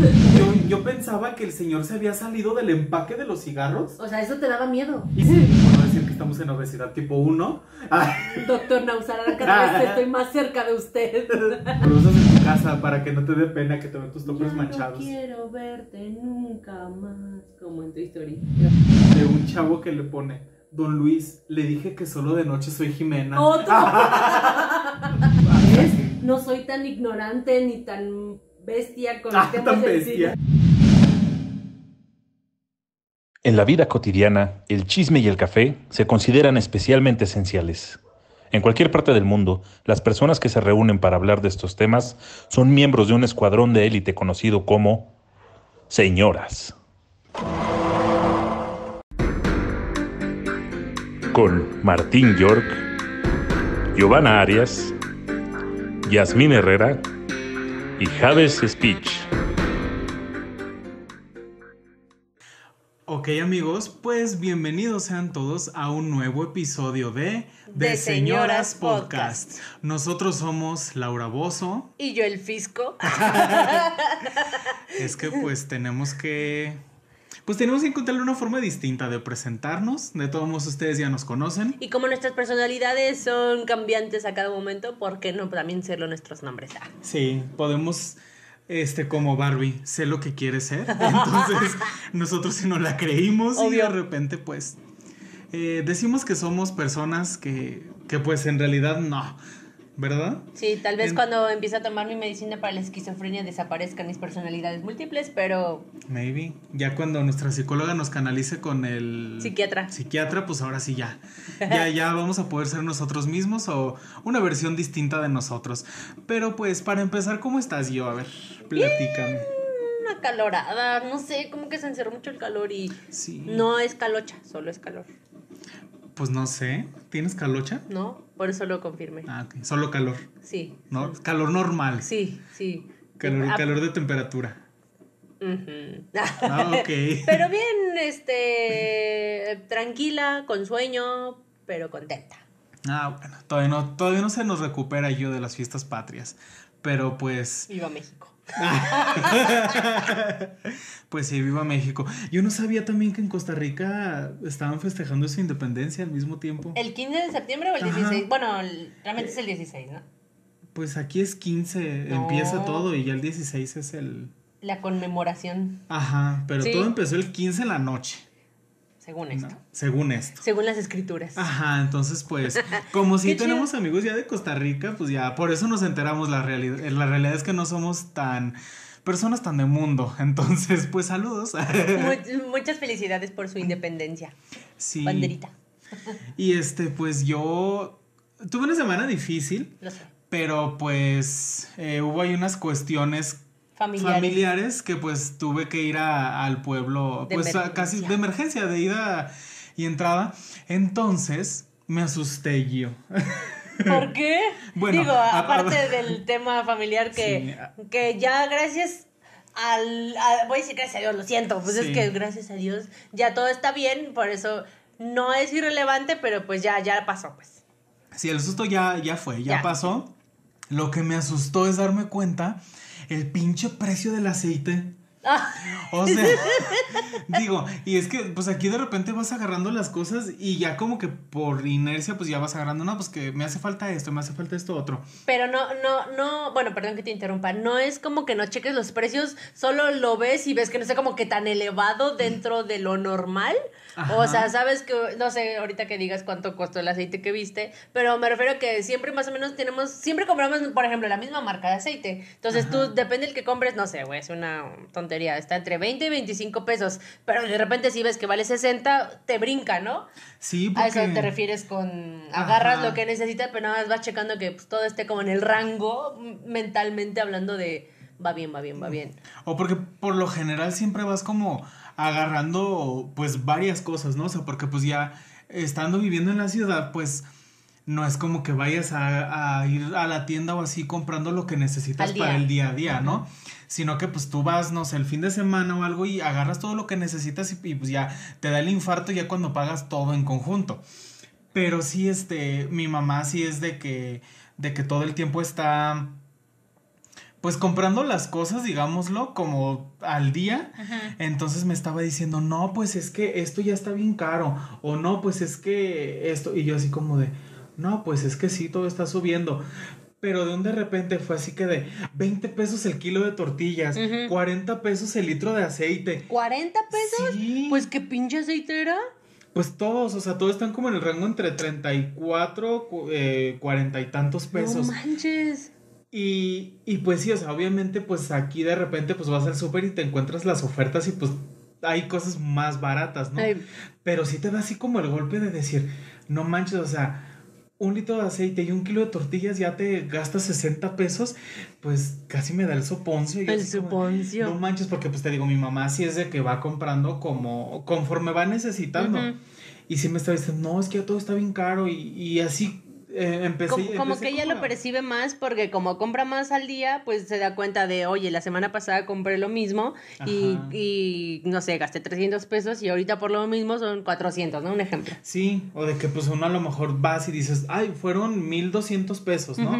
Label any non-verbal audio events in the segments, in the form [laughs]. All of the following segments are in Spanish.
Yo, yo pensaba que el señor se había salido del empaque de los cigarros. O sea, eso te daba miedo. Y sí, por no decir que estamos en obesidad tipo 1. [laughs] Doctor Nausara, cada vez [laughs] estoy más cerca de usted. Usas en tu casa para que no te dé pena que te vean tus toppers Ya manchados. No quiero verte nunca más. Como en tu historia. De un chavo que le pone, Don Luis, le dije que solo de noche soy Jimena. Otro. [laughs] ¿Ves? No soy tan ignorante ni tan bestia con [laughs] Ah, tan bestia. En la vida cotidiana, el chisme y el café se consideran especialmente esenciales. En cualquier parte del mundo, las personas que se reúnen para hablar de estos temas son miembros de un escuadrón de élite conocido como señoras. Con Martín York, Giovanna Arias, Yasmín Herrera y Javes Speech. Ok amigos, pues bienvenidos sean todos a un nuevo episodio de De Señoras Podcast. Nosotros somos Laura Bozo. Y yo el fisco. Es que pues tenemos que... Pues tenemos que encontrarle una forma distinta de presentarnos. De todos modos ustedes ya nos conocen. Y como nuestras personalidades son cambiantes a cada momento, ¿por qué no también serlo nuestros nombres? Ah. Sí, podemos, este, como Barbie, sé lo que quiere ser. [laughs] Entonces, nosotros si no la creímos y de repente, pues, eh, decimos que somos personas que, que, pues, en realidad no, ¿verdad? Sí, tal vez En- cuando empiece a tomar mi medicina para la esquizofrenia desaparezcan mis personalidades múltiples, pero Maybe. Ya cuando nuestra psicóloga nos canalice con el Psiquiatra. psiquiatra, pues ahora sí ya. [laughs] Ya, ya vamos a poder ser nosotros mismos o una versión distinta de nosotros. Pero pues, para empezar, ¿cómo estás yo? A ver, platícame. una calorada, no sé, como que se encerró mucho el calor y Sí. no es calocha, solo es calor, Pues no sé. ¿Tienes calocha? ¿no? Por eso lo confirmé. Ah, ok. Solo calor. Sí. ¿No? Calor normal. Sí, sí. Calor, Ah, calor de temperatura. ujú. Ah, ok. [laughs] Pero bien, este, tranquila, con sueño, pero contenta. Ah, bueno. Todavía no, todavía no se nos recupera yo de las fiestas patrias. Pero pues. Viva México. [laughs] Pues sí, viva México. Yo no sabía también que en Costa Rica estaban festejando su independencia al mismo tiempo. ¿El 15 de septiembre o el Ajá. 16? Bueno, el- realmente es el 16, ¿no? Pues aquí es 15, No. empieza todo y ya el 16 es el... La conmemoración, Ajá, pero Sí. todo empezó el 15 en la noche, según esto. ¿no? según esto. Según las escrituras. Ajá, entonces pues, [laughs] como si chido. tenemos amigos ya de Costa Rica, pues ya, por eso nos enteramos la realidad. La realidad es que no somos tan personas tan de mundo. [laughs] Entonces, pues saludos. [laughs] Mu- muchas felicidades por su independencia. Sí. Banderita. Y este, pues yo tuve una semana difícil, Lo sé. pero pues eh, hubo ahí unas cuestiones Familiares. familiares que pues tuve que ir a- al pueblo, De pues a- casi de emergencia, de ida y entrada. Entonces me asusté yo. ¿Por qué? [laughs] Bueno, Digo, a- aparte del tema familiar que, que ya gracias al... a- voy a decir gracias a Dios, lo siento, pues Sí. es que gracias a Dios ya todo está bien, por eso no es irrelevante, pero pues ya, ya pasó, pues. Sí, el susto ya, ya fue, ya, Ya. pasó. Lo que me asustó es darme cuenta el pinche precio del aceite. [laughs] O sea, digo, y es que pues aquí de repente vas agarrando las cosas y ya como que por inercia pues ya vas agarrando, no, pues que me hace falta esto, me hace falta esto otro. pero no, no, no, bueno, perdón que te interrumpa, no es como que no cheques los precios, solo lo ves y ves que no está como que tan elevado dentro de lo normal. O sea, sabes que, no sé, ahorita que digas cuánto costó el aceite que viste, pero me refiero a que siempre más o menos tenemos, siempre compramos, por ejemplo, la misma marca de aceite. Entonces Ajá. tú, depende del que compres, no sé, güey, es una tontería, está entre 20 y 25 pesos, pero de repente si ves que vale 60, te brinca, ¿no? Sí, A porque... eso te refieres con agarras Ajá. lo que necesitas, pero nada más vas checando que pues, todo esté como en el rango, mentalmente hablando de va bien, va bien, va bien. O porque por lo general siempre vas como agarrando pues varias cosas, ¿no? O sea, porque pues ya estando viviendo en la ciudad, pues no es como que vayas a, a ir a la tienda o así comprando lo que necesitas para el día a día, ¿no? Sino que pues tú vas, no sé, el fin de semana o algo y agarras todo lo que necesitas y, y, pues ya te da el infarto ya cuando pagas todo en conjunto. Pero sí, este, mi mamá sí es de que, de que todo el tiempo está pues comprando las cosas, digámoslo, como al día. Entonces me estaba diciendo, no, pues es que esto ya está bien caro. O no, pues es que esto. Y yo así como de, no, pues es que sí, todo está subiendo. Pero de un de repente fue así que de 20 pesos el kilo de tortillas, 40 pesos el litro de aceite. ¿40 pesos? Sí. Pues qué pinche aceite era. Pues todos, o sea, todos están como en el rango entre 34, eh, 40 y tantos pesos. No manches. Y, y pues sí, o sea, obviamente pues aquí de repente pues vas al súper y te encuentras las ofertas y pues hay cosas más baratas, ¿no? Pero sí te da así como el golpe de decir, no manches, o sea, un litro de aceite y un kilo de tortillas ya te gastas 60 pesos, pues casi me da el soponcio. el soponcio. no manches, porque pues te digo, mi mamá sí es de que va comprando como conforme va necesitando. Y sí me está diciendo, no, es que ya todo está bien caro y, y así eh, empecé, como, que ella lo percibe más porque como compra más al día, pues se da cuenta de, oye, la semana pasada compré lo mismo y, y, no sé, gasté 300 pesos y ahorita por lo mismo son 400, ¿no? Un ejemplo. Sí, o de que pues uno a lo mejor vas y dices, ay, fueron 1200 pesos, ¿no?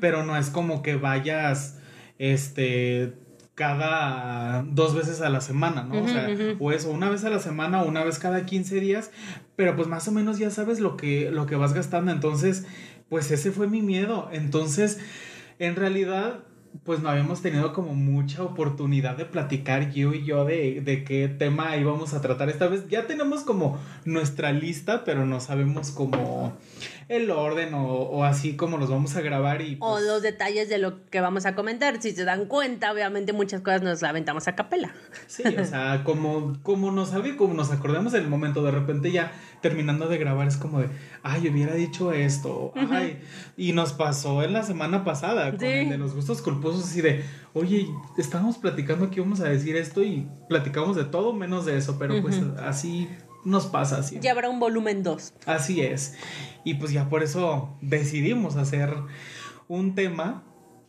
Pero no es como que vayas, este cada dos veces a la semana, ¿no? o sea, o eso, una vez a la semana o una vez cada 15 días, pero pues más o menos ya sabes lo que, lo que vas gastando, entonces, pues ese fue mi miedo, entonces, en realidad, pues no habíamos tenido como mucha oportunidad de platicar yo y yo de, de, qué tema íbamos a tratar esta vez. Ya tenemos como nuestra lista, pero no sabemos cómo el orden o, o así como los vamos a grabar y... O pues los detalles de lo que vamos a comentar. Si se dan cuenta, obviamente muchas cosas nos aventamos a capela. Sí, o sea, como, como nos salga y como nos acordemos en el momento, de repente ya terminando de grabar es como de, ay, hubiera dicho esto, ay, y nos pasó en la semana pasada con el de los gustos culposos así de, oye, estábamos platicando que íbamos a decir esto y platicamos de todo menos de eso, pero pues así nos pasa así. Ya habrá un volumen 2. Así es. Y pues ya por eso decidimos hacer un tema.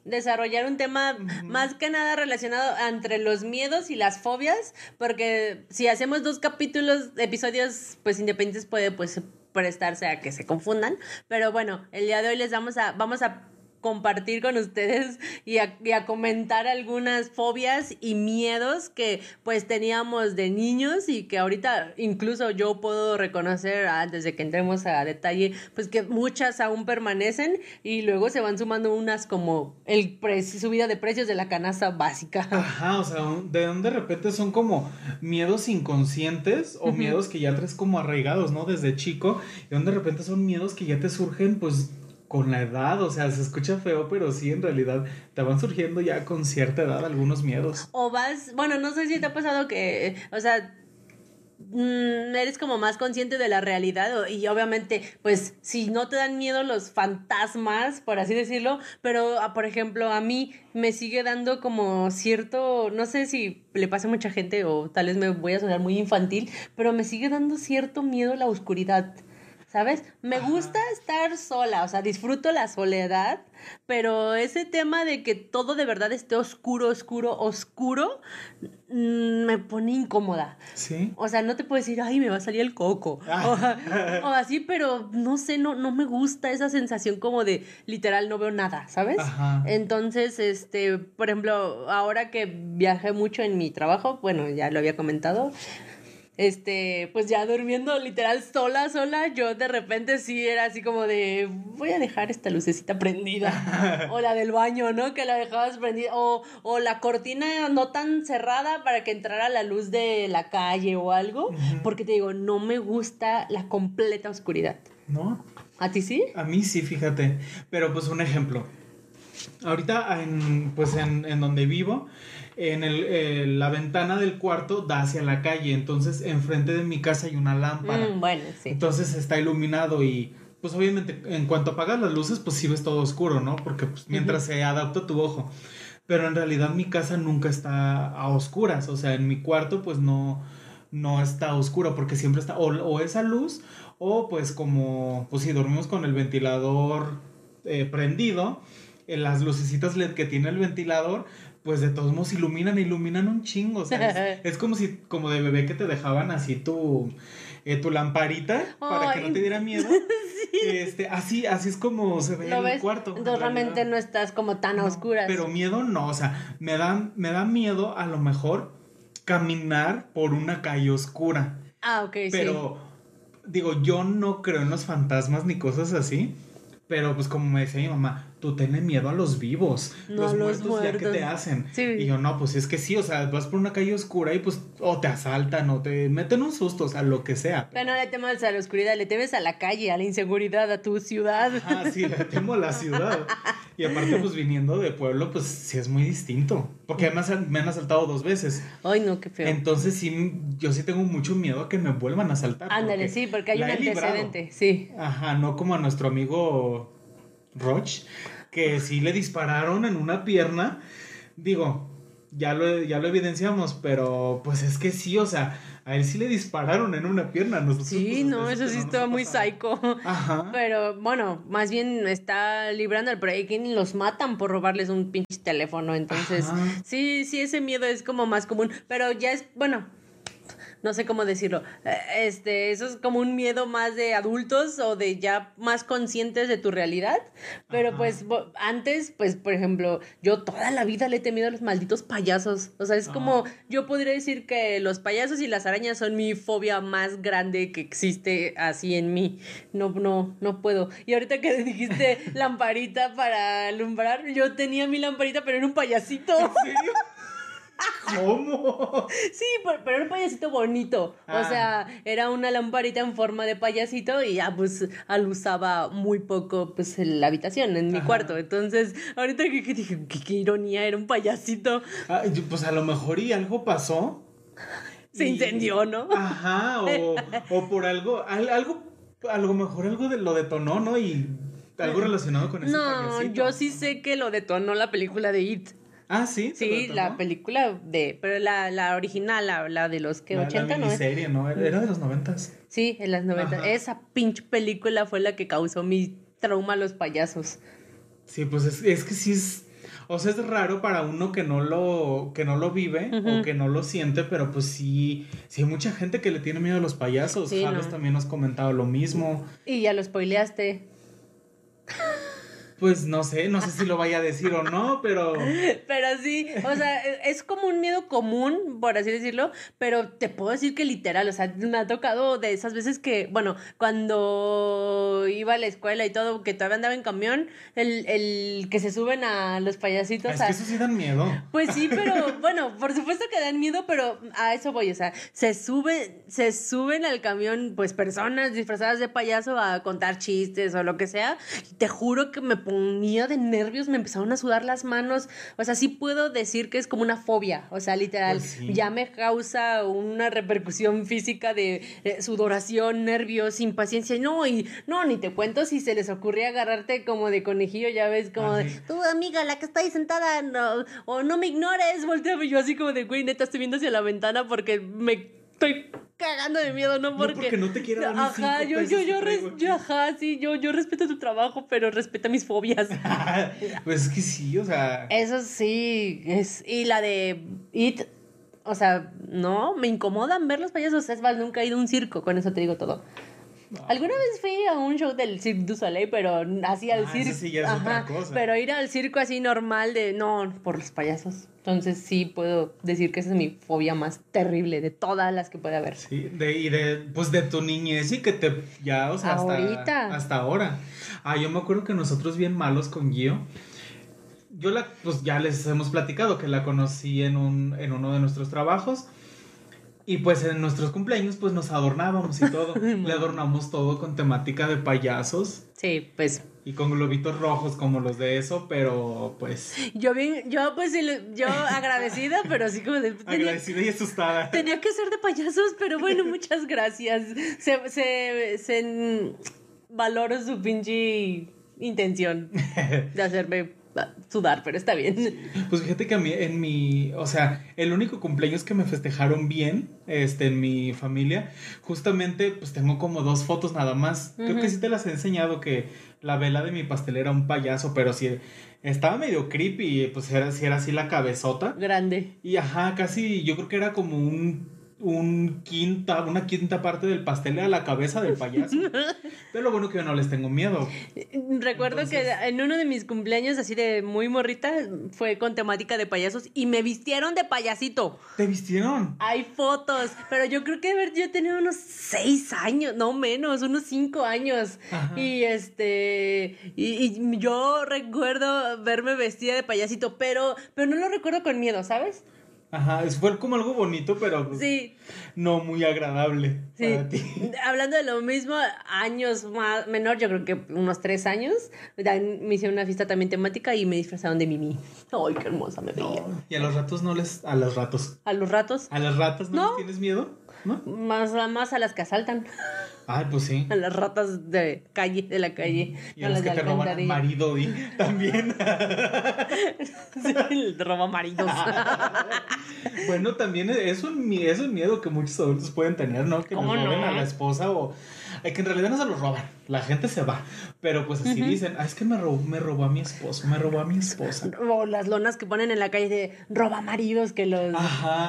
Desarrollar un tema más que nada relacionado entre los miedos y las fobias, porque si hacemos dos capítulos, episodios pues independientes puede pues prestarse a que se confundan, pero bueno, el día de hoy les vamos a vamos a compartir con ustedes y a, comentar algunas fobias y miedos que pues teníamos de niños y que ahorita incluso yo puedo reconocer antes de que entremos a detalle pues que muchas aún permanecen y luego se van sumando unas como el subida de precios de la canasta básica. Ajá, o sea, de donde de repente son como miedos inconscientes o miedos que ya traes como arraigados, ¿no? Desde chico, y donde de repente son miedos que ya te surgen pues con la edad, o sea, se escucha feo, pero sí, en realidad te van surgiendo ya con cierta edad algunos miedos. O vas, bueno, no sé si te ha pasado que, o sea, mm, eres como más consciente de la realidad y obviamente pues si no te dan miedo los fantasmas por así decirlo pero ah, por ejemplo a mí me sigue dando como cierto no sé si le pasa a mucha gente o tal vez me voy a sonar muy infantil pero me sigue dando cierto miedo la oscuridad ¿sabes? Me gusta estar sola, o sea, disfruto la soledad, pero ese tema de que todo de verdad esté oscuro, oscuro, oscuro, mm, me pone incómoda. Sí. O sea, no te puedo decir, ay, me va a salir el coco. [laughs] Ah. O, así, pero no sé, no, no me gusta esa sensación como de literal no veo nada, ¿sabes? Entonces, este, por ejemplo, ahora que viajé mucho en mi trabajo, bueno, ya lo había comentado, este, pues ya durmiendo literal sola, sola, yo de repente sí era así como de, voy a dejar esta lucecita prendida, [laughs] o la del baño, ¿no? Que la dejabas prendida, o, o la cortina no tan cerrada para que entrara la luz de la calle o algo, porque te digo, no me gusta la completa oscuridad. ¿No? ¿A ti sí? A mí sí, fíjate, pero pues un ejemplo. Ahorita en, pues en, en donde vivo, en el, eh, la ventana del cuarto da hacia la calle, entonces enfrente de mi casa hay una lámpara. Mm, bueno, sí. Entonces está iluminado y pues obviamente en cuanto apagas las luces pues sí ves todo oscuro, ¿no? Porque pues, mientras se adapta tu ojo. Pero en realidad mi casa nunca está a oscuras, o sea, en mi cuarto pues no, no está oscuro porque siempre está o, o esa luz o pues como pues si dormimos con el ventilador eh, prendido, en las lucecitas LED que tiene el ventilador, pues de todos modos iluminan, iluminan un chingo. O sea, [laughs] es, como si, como de bebé que te dejaban así tu, eh, tu lamparita para que no te diera miedo. [laughs] Este, así, así es como se ve en el cuarto. Entonces realmente no estás como tan a oscuras. Pero miedo no, o sea, me da, me da miedo a lo mejor caminar por una calle oscura. Ah, ok, sí. Pero, digo, yo no creo en los fantasmas ni cosas así. Pero pues como me decía mi mamá, tú tienes miedo a los vivos, los, muertos, ya que te hacen. Y yo no, pues es que sí, o sea, vas por una calle oscura y pues o te asaltan o te meten un susto, o sea, lo que sea. Pero no le temes a la oscuridad, le temes a la calle, a la inseguridad, a tu ciudad. Ah, sí, le temo a la ciudad. Y aparte pues viniendo de pueblo, pues sí es muy distinto, porque además me han asaltado dos veces. Ay, no, qué feo. Entonces sí, yo sí tengo mucho miedo a que me vuelvan a asaltar. Ándale, sí, porque hay un antecedente, sí. Ajá, no como a nuestro amigo Roch, que sí le dispararon en una pierna. Digo, ya lo, ya lo evidenciamos, pero pues es que sí, o sea, a él sí le dispararon en una pierna. sí, pues, no, eso sí estaba muy psycho. Ajá. Pero bueno, más bien está librando el breaking y los matan por robarles un pinche teléfono. Entonces, sí, sí, ese miedo es como más común. Pero ya es, bueno, no sé cómo decirlo. Eh, este, eso es como un miedo más de adultos o de ya más conscientes de tu realidad. Pero pues antes, pues por ejemplo, yo toda la vida le he temido a los malditos payasos. O sea, es como, yo podría decir que los payasos y las arañas son mi fobia más grande que existe así en mí. No, no, no puedo. Y ahorita que [laughs] dijiste [laughs] lamparita para alumbrar, yo tenía mi lamparita, pero era un payasito. ¿En serio? ¿Cómo? Sí, pero, era un payasito bonito. O ah. sea, era una lamparita en forma de payasito y ya pues alusaba muy poco pues en la habitación, en mi cuarto. Entonces, ahorita que, dije, qué, ironía, era un payasito. Ah, pues a lo mejor y algo pasó. Se incendió, ¿no? Ajá, o, [laughs] o por algo, algo, a lo mejor algo de, lo detonó, ¿no? Y algo relacionado con ese No, yo sí sé que lo detonó la película de It. Ah, sí. Sí, la película de. Pero la, la original, la, la de los que la, 80, la serie, ¿no? Era de los 90. Sí, en las 90. Esa pinche película fue la que causó mi trauma a los payasos. Sí, pues es, es que sí es. O sea, es raro para uno que no lo, que no lo vive o que no lo siente, pero pues sí, sí hay mucha gente que le tiene miedo a los payasos. Sí, también nos comentado lo mismo. Y ya lo spoileaste. [laughs] Pues no sé, no sé si lo vaya a decir o no, pero... Pero sí, o sea, es como un miedo común, por así decirlo, pero te puedo decir que literal, o sea, me ha tocado de esas veces que, bueno, cuando iba a la escuela y todo, que todavía andaba en camión, el, el que se suben a los payasitos... Es que eso sí dan miedo. Pues sí, pero bueno, por supuesto que dan miedo, pero a eso voy, o sea, se suben, se suben al camión, pues personas disfrazadas de payaso a contar chistes o lo que sea, y te juro que me ponía de nervios, me empezaron a sudar las manos. O sea, sí puedo decir que es como una fobia. O sea, literal, pues ya me causa una repercusión física de eh, sudoración, nervios, impaciencia. No, y no, ni te cuento si se les ocurría agarrarte como de conejillo, ya ves, como de, tu amiga, la que está ahí sentada, no, o no me ignores, volteame yo así como de, güey, neta, estoy viendo hacia la ventana porque me estoy cagando de miedo, no porque. No porque no te quiera dar Ajá, yo, yo, yo, yo, ajá, sí, yo, yo respeto tu trabajo, pero respeta mis fobias. [laughs] pues es que sí, o sea. Eso sí, es. Y la de It, o sea, no, me incomodan ver los payasos. Es más, nunca he ido a un circo, con eso te digo todo. Alguna vez fui a un show del Cirque du Soleil, pero así al ah, circo. Sí ya es otra cosa. Pero ir al circo así normal de no, por los payasos. Entonces sí puedo decir que esa es mi fobia más terrible de todas las que puede haber. Sí, de, y de, pues de tu niñez y que te, ya, o sea, hasta, hasta ahora. Ah, yo me acuerdo que nosotros bien malos con Gio. Yo la, pues ya les hemos platicado que la conocí en, un, en uno de nuestros trabajos. Y pues en nuestros cumpleaños pues nos adornábamos y todo. [laughs] Le adornamos todo con temática de payasos. Sí, pues. Y con globitos rojos como los de eso, pero pues. Yo bien, yo pues yo agradecida, pero así como de. agradecida y asustada. Tenía que ser de payasos, pero bueno, [laughs] muchas gracias. Se, se, se valoro su pinche intención de hacerme sudar, pero está bien. Pues fíjate que a mí, en mi, o sea, el único cumpleaños que me festejaron bien, este, en mi familia, justamente, pues tengo como dos fotos nada más. Creo que sí te las he enseñado que la vela de mi pastel era un payaso, pero sí estaba medio creepy, pues era, sí era así la cabezota. Grande. Y ajá, casi, yo creo que era como un un quinta, una quinta parte del pastel a la cabeza del payaso. [laughs] Pero lo bueno que yo no les tengo miedo. Recuerdo que en uno de mis cumpleaños, así de muy morrita, fue con temática de payasos y me vistieron de payasito. ¿Te vistieron? Hay fotos, pero yo creo que yo tenía unos seis años, no menos, unos cinco años. Y este, y, y, yo recuerdo verme vestida de payasito, pero, pero no lo recuerdo con miedo, ¿sabes? Ajá, fue como algo bonito, pero pues, sí. no muy agradable para ti. Hablando de lo mismo, años más menor, yo creo que unos tres años, me hicieron una fiesta también temática y me disfrazaron de Mimi. Ay, qué hermosa me veía. ¿Y a los ratos no les... a los ratos? ¿A los ratos? ¿A las ratas no, les tienes miedo? ¿No? Más, más a las que asaltan. Ay, pues sí. [laughs] A las ratas de calle, de la calle. Y a, las que te roban marido y [laughs] también. [laughs] sí, roba maridos. bueno, también es un, es un miedo que muchos adultos pueden tener, ¿no? Que nos roben a la esposa o... Que en realidad no se los roban, la gente se va. Pero pues así dicen, ah, es que me robó, me robó a mi esposo, me robó a mi esposa. O las lonas que ponen en la calle de roba maridos que los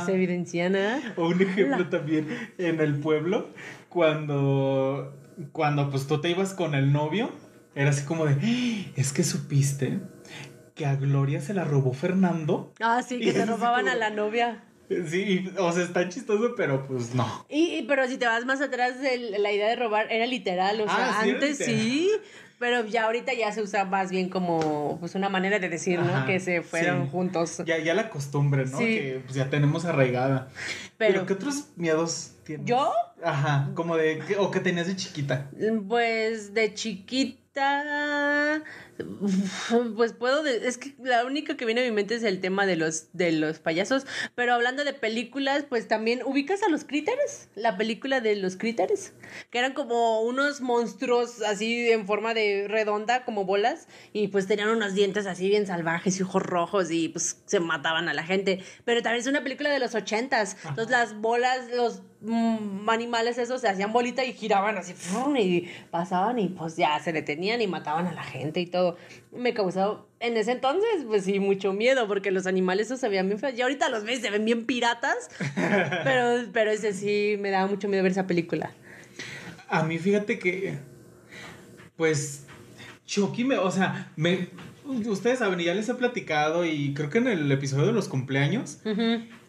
se evidencian, ¿eh? O un ejemplo también en el pueblo cuando, cuando pues tú te ibas con el novio, era así como de, ¡Ah! es que supiste que a Gloria se la robó Fernando. Ah, sí, que se robaban a la novia. Sí, o sea, está chistoso, pero pues no. Y, pero si te vas más atrás, de la idea de robar era literal, o sea, ah, antes sí, pero ya ahorita ya se usa más bien como pues una manera de decir, ¿no? Que se fueron juntos. Ya, ya la costumbre, ¿no? Que pues, ya tenemos arraigada. Pero, ¿qué otros miedos tienes? ¿Yo? Ajá, como de, o que tenías de chiquita. Pues de chiquita [laughs] pues puedo, es que la única que viene a mi mente es el tema de los, de los payasos, pero hablando de películas, pues también ubicas a los críteres, la película de los críteres, que eran como unos monstruos así en forma de redonda, como bolas, y pues tenían unos dientes así bien salvajes y ojos rojos y pues se mataban a la gente, pero también es una película de los ochentas, entonces las bolas, los mm, animales esos se hacían bolita y giraban así, y pasaban y pues ya se detenían y mataban a la gente y todo me causó en ese entonces, pues sí, mucho miedo, porque los animales esos se veían bien feos. Y ahorita los ves, se ven bien piratas, [laughs] pero, pero ese sí me daba mucho miedo ver esa película. A mí, fíjate que, pues, Chucky me, o sea, me, ustedes saben, ya les he platicado y creo que en el episodio de los cumpleaños,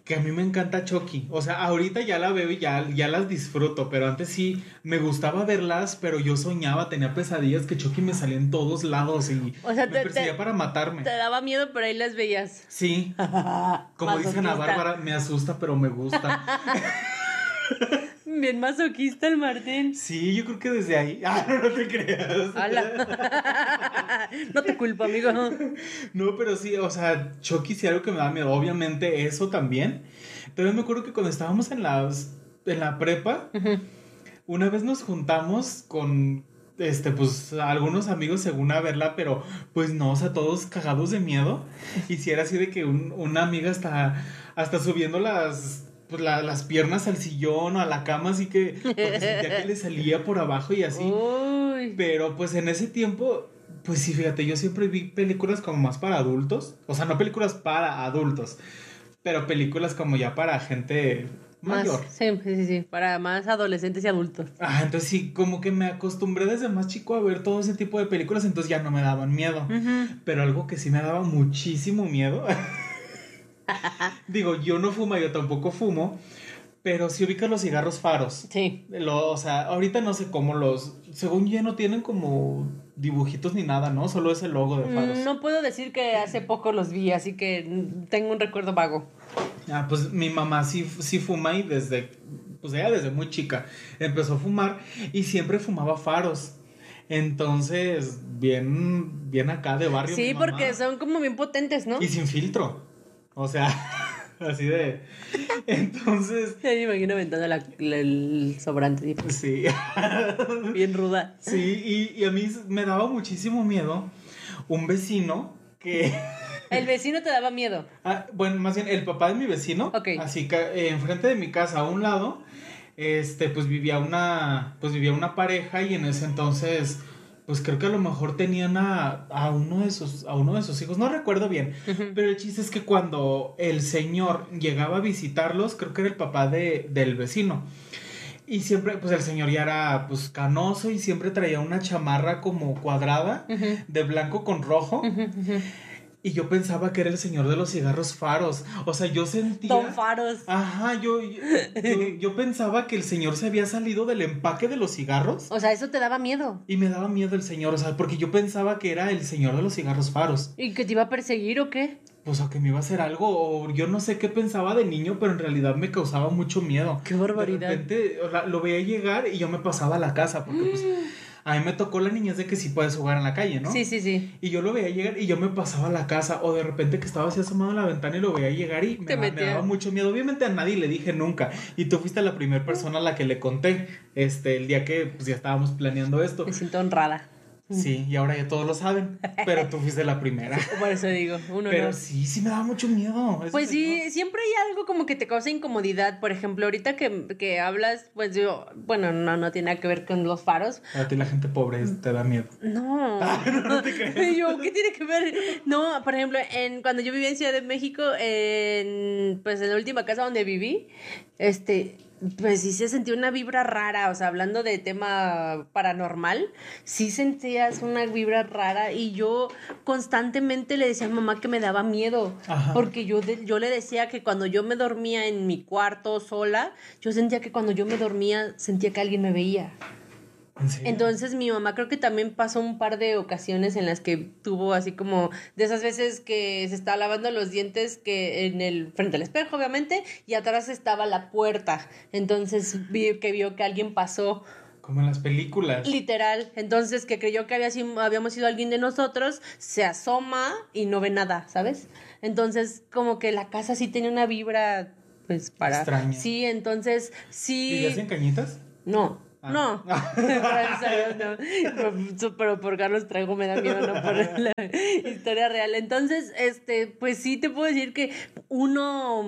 que a mí me encanta Chucky. O sea, ahorita ya la veo y ya, ya las disfruto, pero antes sí me gustaba verlas, pero yo soñaba, tenía pesadillas que Chucky me salía en todos lados y me perseguía para matarme. Te daba miedo, pero ahí las veías. Sí. [laughs] Como dice Ana Bárbara, me asusta, pero me gusta. [laughs] Bien masoquista el Martín. Sí, yo creo que desde ahí. [laughs] Ah, no, no te creas. [laughs] no te culpo, amigo. No, pero sí, o sea, Chucky sí algo que me da miedo. Obviamente eso también. Pero me acuerdo que cuando estábamos en, las, en la prepa, una vez nos juntamos con este, pues, algunos amigos según a verla, pero pues no, o sea, todos cagados de miedo. Y si era así de que una amiga está hasta subiendo las pues, las piernas al sillón o a la cama, así que porque sentía que le salía por abajo y así. Pero pues en ese tiempo, pues sí, fíjate, yo siempre vi películas como más para adultos. O sea, no películas para adultos, pero películas como ya para gente mayor. sí, sí, sí, para más adolescentes y adultos. Ah, entonces sí, como que me acostumbré desde más chico a ver todo ese tipo de películas, entonces ya no me daban miedo. Pero algo que sí me daba muchísimo miedo [laughs] [laughs] Digo, yo no fumo, yo tampoco fumo. Pero si ubicas los cigarros faros. Sí. Lo, o sea, ahorita no sé cómo los. Según ya no tienen como dibujitos ni nada, ¿no? Solo es el logo de faros. No puedo decir que hace poco los vi, así que tengo un recuerdo vago. Ah, pues mi mamá sí, sí fuma y desde. Pues ella desde muy chica empezó a fumar y siempre fumaba faros. Entonces, bien, bien acá de barrio. Sí, porque son como bien potentes, ¿no? Y sin filtro. O sea, [laughs] así de. [laughs] Entonces. Ya me imagino aventando el sobrante. Sí. [laughs] Bien ruda. Sí, y, y, a mí me daba muchísimo miedo un vecino que... El vecino te daba miedo. Ah, bueno, más bien el papá de mi vecino. Ok. Así que eh, enfrente de mi casa, a un lado, este, pues vivía una, pues vivía una pareja y en ese entonces, pues creo que a lo mejor tenían a, a uno de sus, a uno de sus hijos, no recuerdo bien, pero el chiste es que cuando el señor llegaba a visitarlos, creo que era el papá de, del vecino. Y siempre, pues el señor ya era pues canoso y siempre traía una chamarra como cuadrada de blanco con rojo. Y yo pensaba que era el señor de los cigarros faros. O sea, yo sentía. Don Faros. Ajá, yo, yo, yo, pensaba que el señor se había salido del empaque de los cigarros. O sea, eso te daba miedo. Y me daba miedo el señor, o sea, porque yo pensaba que era el señor de los cigarros faros. ¿Y que te iba a perseguir o qué? Pues o que me iba a hacer algo, o yo no sé qué pensaba de niño, pero en realidad me causaba mucho miedo. Qué barbaridad. De repente lo veía llegar y yo me pasaba a la casa, porque pues [gasps] [sniffs] a mí me tocó la niñez de que sí puedes jugar en la calle, ¿no? Sí, sí, sí. Y yo lo veía llegar y yo me pasaba a la casa o de repente que estaba así asomado a la ventana y lo veía llegar y me, me, daba mucho miedo. Obviamente a nadie le dije nunca y tú fuiste la primera persona a la que le conté este el día que pues ya estábamos planeando esto. Me siento honrada. Sí, y ahora ya todos lo saben, pero tú fuiste la primera. Por eso digo, uno Pero sí, sí me daba mucho miedo. Pues sí, siempre hay algo como que te causa incomodidad. Por ejemplo, ahorita que, que hablas, pues yo, bueno, no, no tiene nada que ver con los faros. A ti la gente pobre te da miedo. No. [laughs] Ah, no, te crees. [laughs] yo, ¿qué tiene que ver? No, por ejemplo, en, cuando yo vivía en Ciudad de México, en, pues en la última casa donde viví, este, pues sí se sentía una vibra rara, o sea, hablando de tema paranormal, sí sentías una vibra rara y yo constantemente le decía a mamá que me daba miedo, porque yo, yo le decía que cuando yo me dormía en mi cuarto sola, yo sentía que cuando yo me dormía sentía que alguien me veía. Entonces mi mamá creo que también pasó un par de ocasiones en las que tuvo así como de esas veces que se estaba lavando los dientes que en el frente al espejo obviamente y atrás estaba la puerta. Entonces vi que vio que alguien pasó como en las películas. Literal. Entonces, que creyó que había, habíamos sido alguien de nosotros, se asoma y no ve nada, ¿sabes? Entonces, como que la casa sí tenía una vibra, pues, para... Extraña. Sí, entonces, sí... ¿Vivías en Cañitas? No. Ah. No, [laughs] no. pero por Carlos Traigo me da miedo, no por la historia real. Entonces, este, pues sí te puedo decir que uno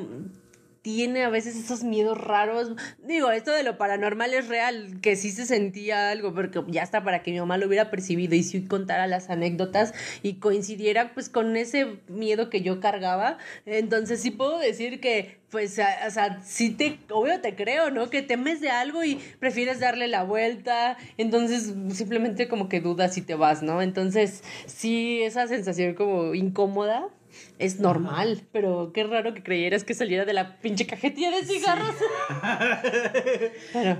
tiene a veces esos miedos raros. Digo, esto de lo paranormal es real, que sí se sentía algo, porque ya está para que mi mamá lo hubiera percibido y si contara las anécdotas y coincidiera pues con ese miedo que yo cargaba. Entonces sí puedo decir que pues, o sea, sí te, obvio te creo, ¿no? Que temes de algo y prefieres darle la vuelta, entonces simplemente como que dudas y te vas, ¿no? Entonces sí, esa sensación como incómoda, es normal, pero qué raro que creyeras que saliera de la pinche cajetilla de cigarros. [laughs]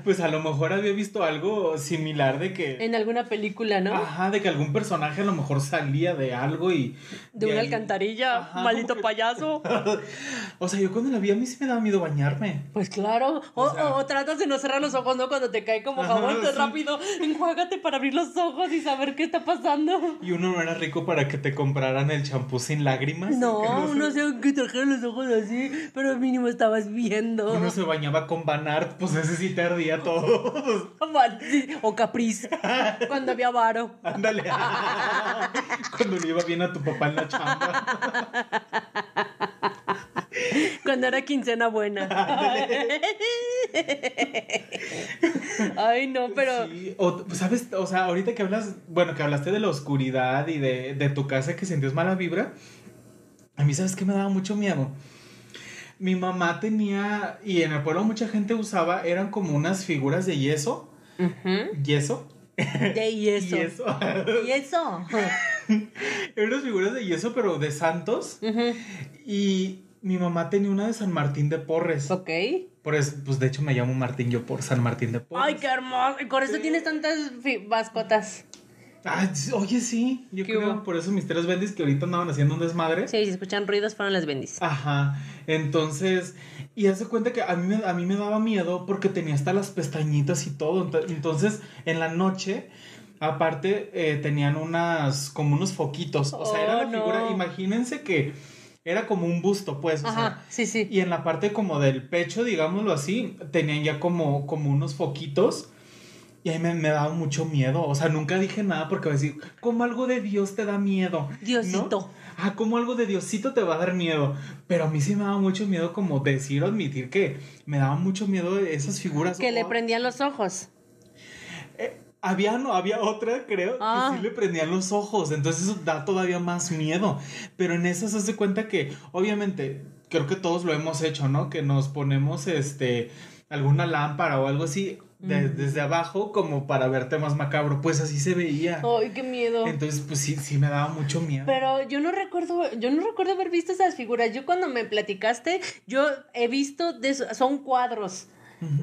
Pues a lo mejor había visto algo similar de que... En alguna película, ¿no? Ajá, de que algún personaje a lo mejor salía de algo y... De una alcantarilla, malito payaso. [laughs] o sea, yo cuando la vi a mí sí me daba miedo bañarme. Pues claro. O, tratas de no cerrar los ojos, ¿no? Cuando te cae como jabón, rápido, enjuágate para abrir los ojos y saber qué está pasando. Y uno no era rico para que te compraran el champú sin lágrimas. No, uno se [laughs] que trajeron los ojos así, pero mínimo estabas viendo. Uno se bañaba con Banart, pues ese sí te ardía todo. [laughs] o Capriz, cuando había varo. Ándale. [laughs] cuando le iba bien a tu papá en la chamba. Cuando era quincena buena. Ay, no, pero. Sí. O, ¿Sabes? O sea, ahorita que hablas, bueno, que hablaste de la oscuridad y de, de tu casa que sentías mala vibra. A mí, ¿sabes qué me daba mucho miedo? Mi mamá tenía, y en el pueblo mucha gente usaba, eran como unas figuras de yeso. Yeso. De yeso. [laughs] yeso. yeso. [laughs] eran unas figuras de yeso, pero de santos. Y mi mamá tenía una de San Martín de Porres. Ok. Por eso, pues de hecho me llamo Martín yo por San Martín de Porres. Ay, qué hermoso. Y por eso tienes tantas mascotas. Ah, oye, sí. Yo creo por eso mis tres bendis que ahorita andaban haciendo un desmadre. Sí, si escuchan ruidos fueron las bendis. Ajá. Entonces, y hace cuenta que a mí, me, a mí me daba miedo porque tenía hasta las pestañitas y todo. Entonces, en la noche, aparte, eh, tenían unas, como unos foquitos. O sea, era la oh, figura, imagínense que era como un busto, pues. Ajá, sí, sí. Y en la parte como del pecho, digámoslo así, tenían ya como, como unos foquitos Y ahí me, me, daba mucho miedo. O sea, nunca dije nada porque voy a decir, como algo de Dios te da miedo. Diosito. Ah, como algo de Diosito te va a dar miedo. Pero a mí sí me daba mucho miedo como decir o admitir que me daba mucho miedo esas figuras. Que le prendían los ojos. Eh, había, no, había otra, creo, que ah. sí le prendían los ojos. Entonces eso da todavía más miedo. Pero en esas se hace cuenta que, obviamente, creo que todos lo hemos hecho, ¿no? Que nos ponemos este alguna lámpara o algo así desde abajo como para verte más macabro. Pues así se veía. Ay, qué miedo. Entonces, pues sí, sí me daba mucho miedo. Pero yo no recuerdo, yo no recuerdo haber visto esas figuras. Yo cuando me platicaste, yo he visto, de, son cuadros.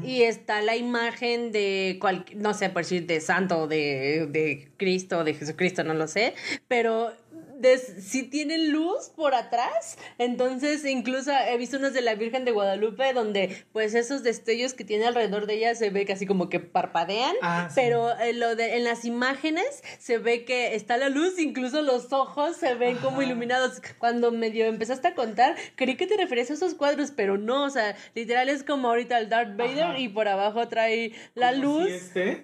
Y está la imagen de, cual, no sé, por decir, de santo, de, de Cristo, de Jesucristo, no lo sé, pero si tienen luz por atrás. Entonces, incluso he visto unas de la Virgen de Guadalupe donde, pues, esos destellos que tiene alrededor de ella se ve casi como que parpadean. Ah, pero en, eh, lo de, en las imágenes se ve que está la luz, incluso los ojos se ven como iluminados. Cuando medio empezaste a contar, creí que te referías a esos cuadros, pero no, o sea, literal es como ahorita el Darth Vader y por abajo trae la luz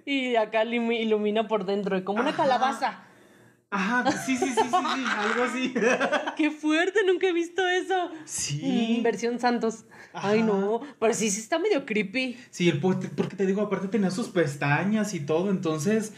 y acá ilumina por dentro, como una calabaza. Ajá, sí, sí, sí, sí, sí, algo así. [laughs] Qué fuerte, nunca he visto eso. Sí. Mm, versión Santos. Ay, no, pero sí, sí está medio creepy. Sí, porque te digo, aparte tenía sus pestañas y todo, entonces,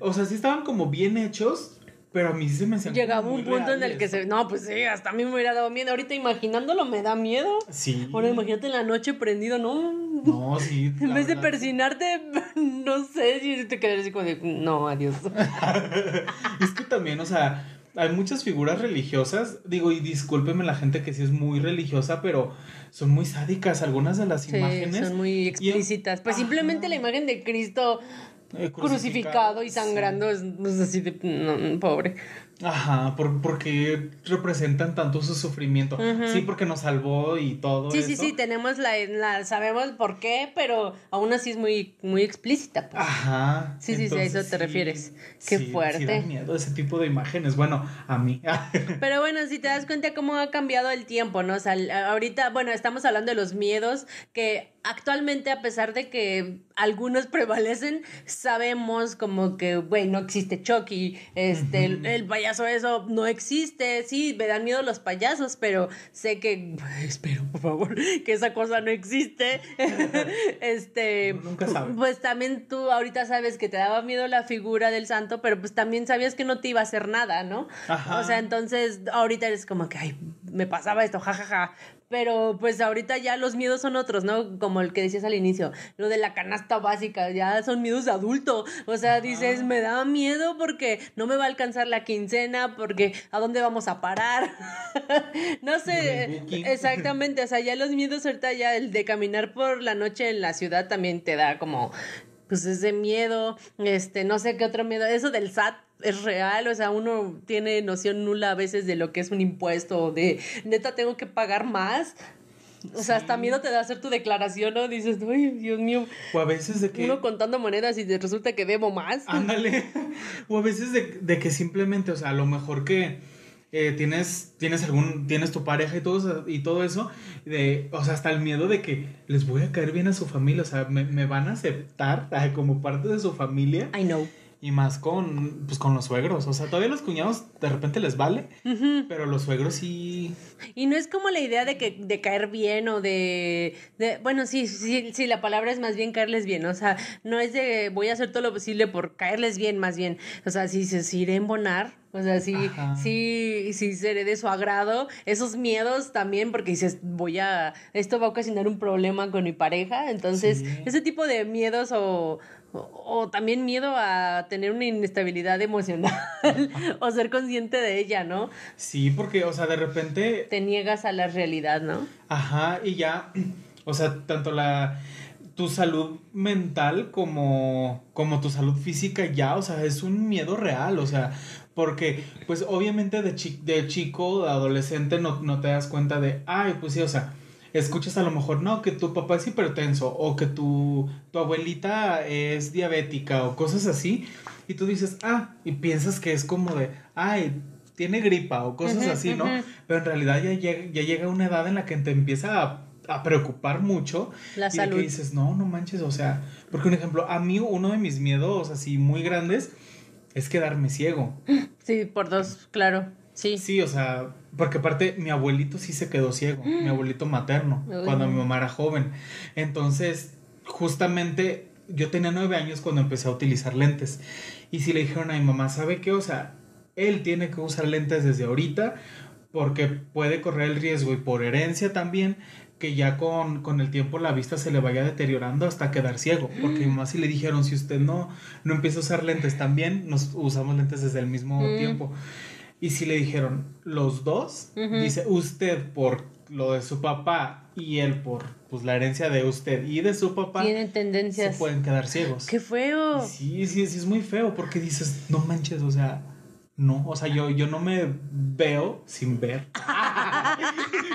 o sea, sí estaban como bien hechos, pero a mí sí se me hacían Llegaba un punto en el que se. No, pues sí, hasta a mí me hubiera dado miedo. Ahorita imaginándolo me da miedo. Sí. Ahora imagínate en la noche prendido, ¿no? No, sí. [laughs] en vez de persinarte, [laughs] no sé si te quedas así como de. No, adiós. [laughs] es que también, o sea, hay muchas figuras religiosas. Digo, y discúlpeme la gente que sí es muy religiosa, pero son muy sádicas algunas de las sí, imágenes. Son muy explícitas. Pues simplemente la imagen de Cristo eh, crucificado, y sangrando, es, así de pobre. Ajá, por, porque representan tanto su sufrimiento. Sí, porque nos salvó y todo. Sí, sí, sí, tenemos la, la, sabemos por qué, pero aún así es muy, muy explícita. Pues. Ajá. Sí, sí, sí, a eso te refieres. Qué fuerte. Sí da miedo ese tipo de imágenes. Bueno, a mí. [laughs] pero bueno, si te das cuenta cómo ha cambiado el tiempo, ¿no? O sea, ahorita, bueno, estamos hablando de los miedos que actualmente, a pesar de que algunos [laughs] prevalecen, sabemos como que, güey, no existe Chucky, este, el, el payaso eso no existe, sí, me dan miedo los payasos, pero sé que, [laughs] espero, por favor, [laughs] que esa cosa no existe. este, nunca sabes. Pues también tú ahorita sabes que te daba miedo la figura del santo, pero pues también sabías que no te iba a hacer nada, ¿no? O sea, entonces ahorita eres como que, ay, me pasaba esto, jajaja, pero pues ahorita ya los miedos son otros, ¿no? Como el que decías al inicio, lo de la canasta básica, ya son miedos de adulto. O sea, dices, me da miedo porque no me va a alcanzar la quincena, porque ¿a dónde vamos a parar? [laughs] no sé, exactamente, o sea, ya los miedos ahorita ya el de caminar por la noche en la ciudad también te da como pues ese miedo, este, no sé qué otro miedo, eso del SAT es real, o sea, uno tiene noción nula a veces de lo que es un impuesto, de neta tengo que pagar más. O sea, hasta miedo te da hacer tu declaración, ¿no? Dices, ay, Dios mío. O a veces de que. Uno contando monedas y resulta que debo más. Ándale. o a veces de, de que simplemente, o sea, a lo mejor que eh, tienes, tienes algún, tienes tu pareja y todo, y todo eso, de, o sea, hasta el miedo de que les voy a caer bien a su familia, o sea, me, me van a aceptar como parte de su familia. I know. Y más con, pues, con los suegros. O sea, todavía los cuñados de repente les vale, pero los suegros sí. Y no es como la idea de que de caer bien o de, de, Bueno, sí, sí, sí, la palabra es más bien caerles bien. O sea, no es de voy a hacer todo lo posible por caerles bien, más bien. O sea, si se iré a embonar, o sea, sí, sí, sí seré de su agrado. Esos miedos también, porque dices, voy a, esto va a ocasionar un problema con mi pareja. Entonces, ese tipo de miedos o, o, también miedo a tener una inestabilidad emocional [laughs] o ser consciente de ella, ¿no? Sí, porque, o sea, de repente... Te niegas a la realidad, ¿no? Ajá, y ya, o sea, tanto la tu salud mental como, como tu salud física ya, o sea, es un miedo real, o sea, porque pues obviamente de, de chico, de adolescente no, no te das cuenta de, ay, pues sí, o sea, escuchas a lo mejor, no, que tu papá es hipertenso o que tu, tu abuelita es diabética o cosas así, y tú dices, ah, y piensas que es como de, ay, tiene gripa o cosas así, ¿no? Pero en realidad ya llega, ya llega una edad en la que te empieza a a preocupar mucho. La y salud. que dices, no, no manches, o sea, porque un ejemplo, a mí uno de mis miedos así muy grandes es quedarme ciego. Sí, por dos, claro. Sí. Sí, o sea, porque aparte mi abuelito sí se quedó ciego, mi abuelito materno, cuando mi mamá era joven. Entonces, justamente yo tenía nueve años cuando empecé a utilizar lentes. Y si le dijeron a mi mamá, ¿sabe qué? O sea, él tiene que usar lentes desde ahorita porque puede correr el riesgo y por herencia también que ya con, con, el tiempo la vista se le vaya deteriorando hasta quedar ciego. Porque mi mamá sí le dijeron, si usted no, no empieza a usar lentes también, nos usamos lentes desde el mismo mm. tiempo. Y si le dijeron, los dos, dice, usted por lo de su papá y él por pues la herencia de usted y de su papá tienen tendencias se pueden quedar ciegos qué feo. Sí sí sí es muy feo porque dices no manches o sea no, o sea, yo, yo no me veo sin ver. [laughs]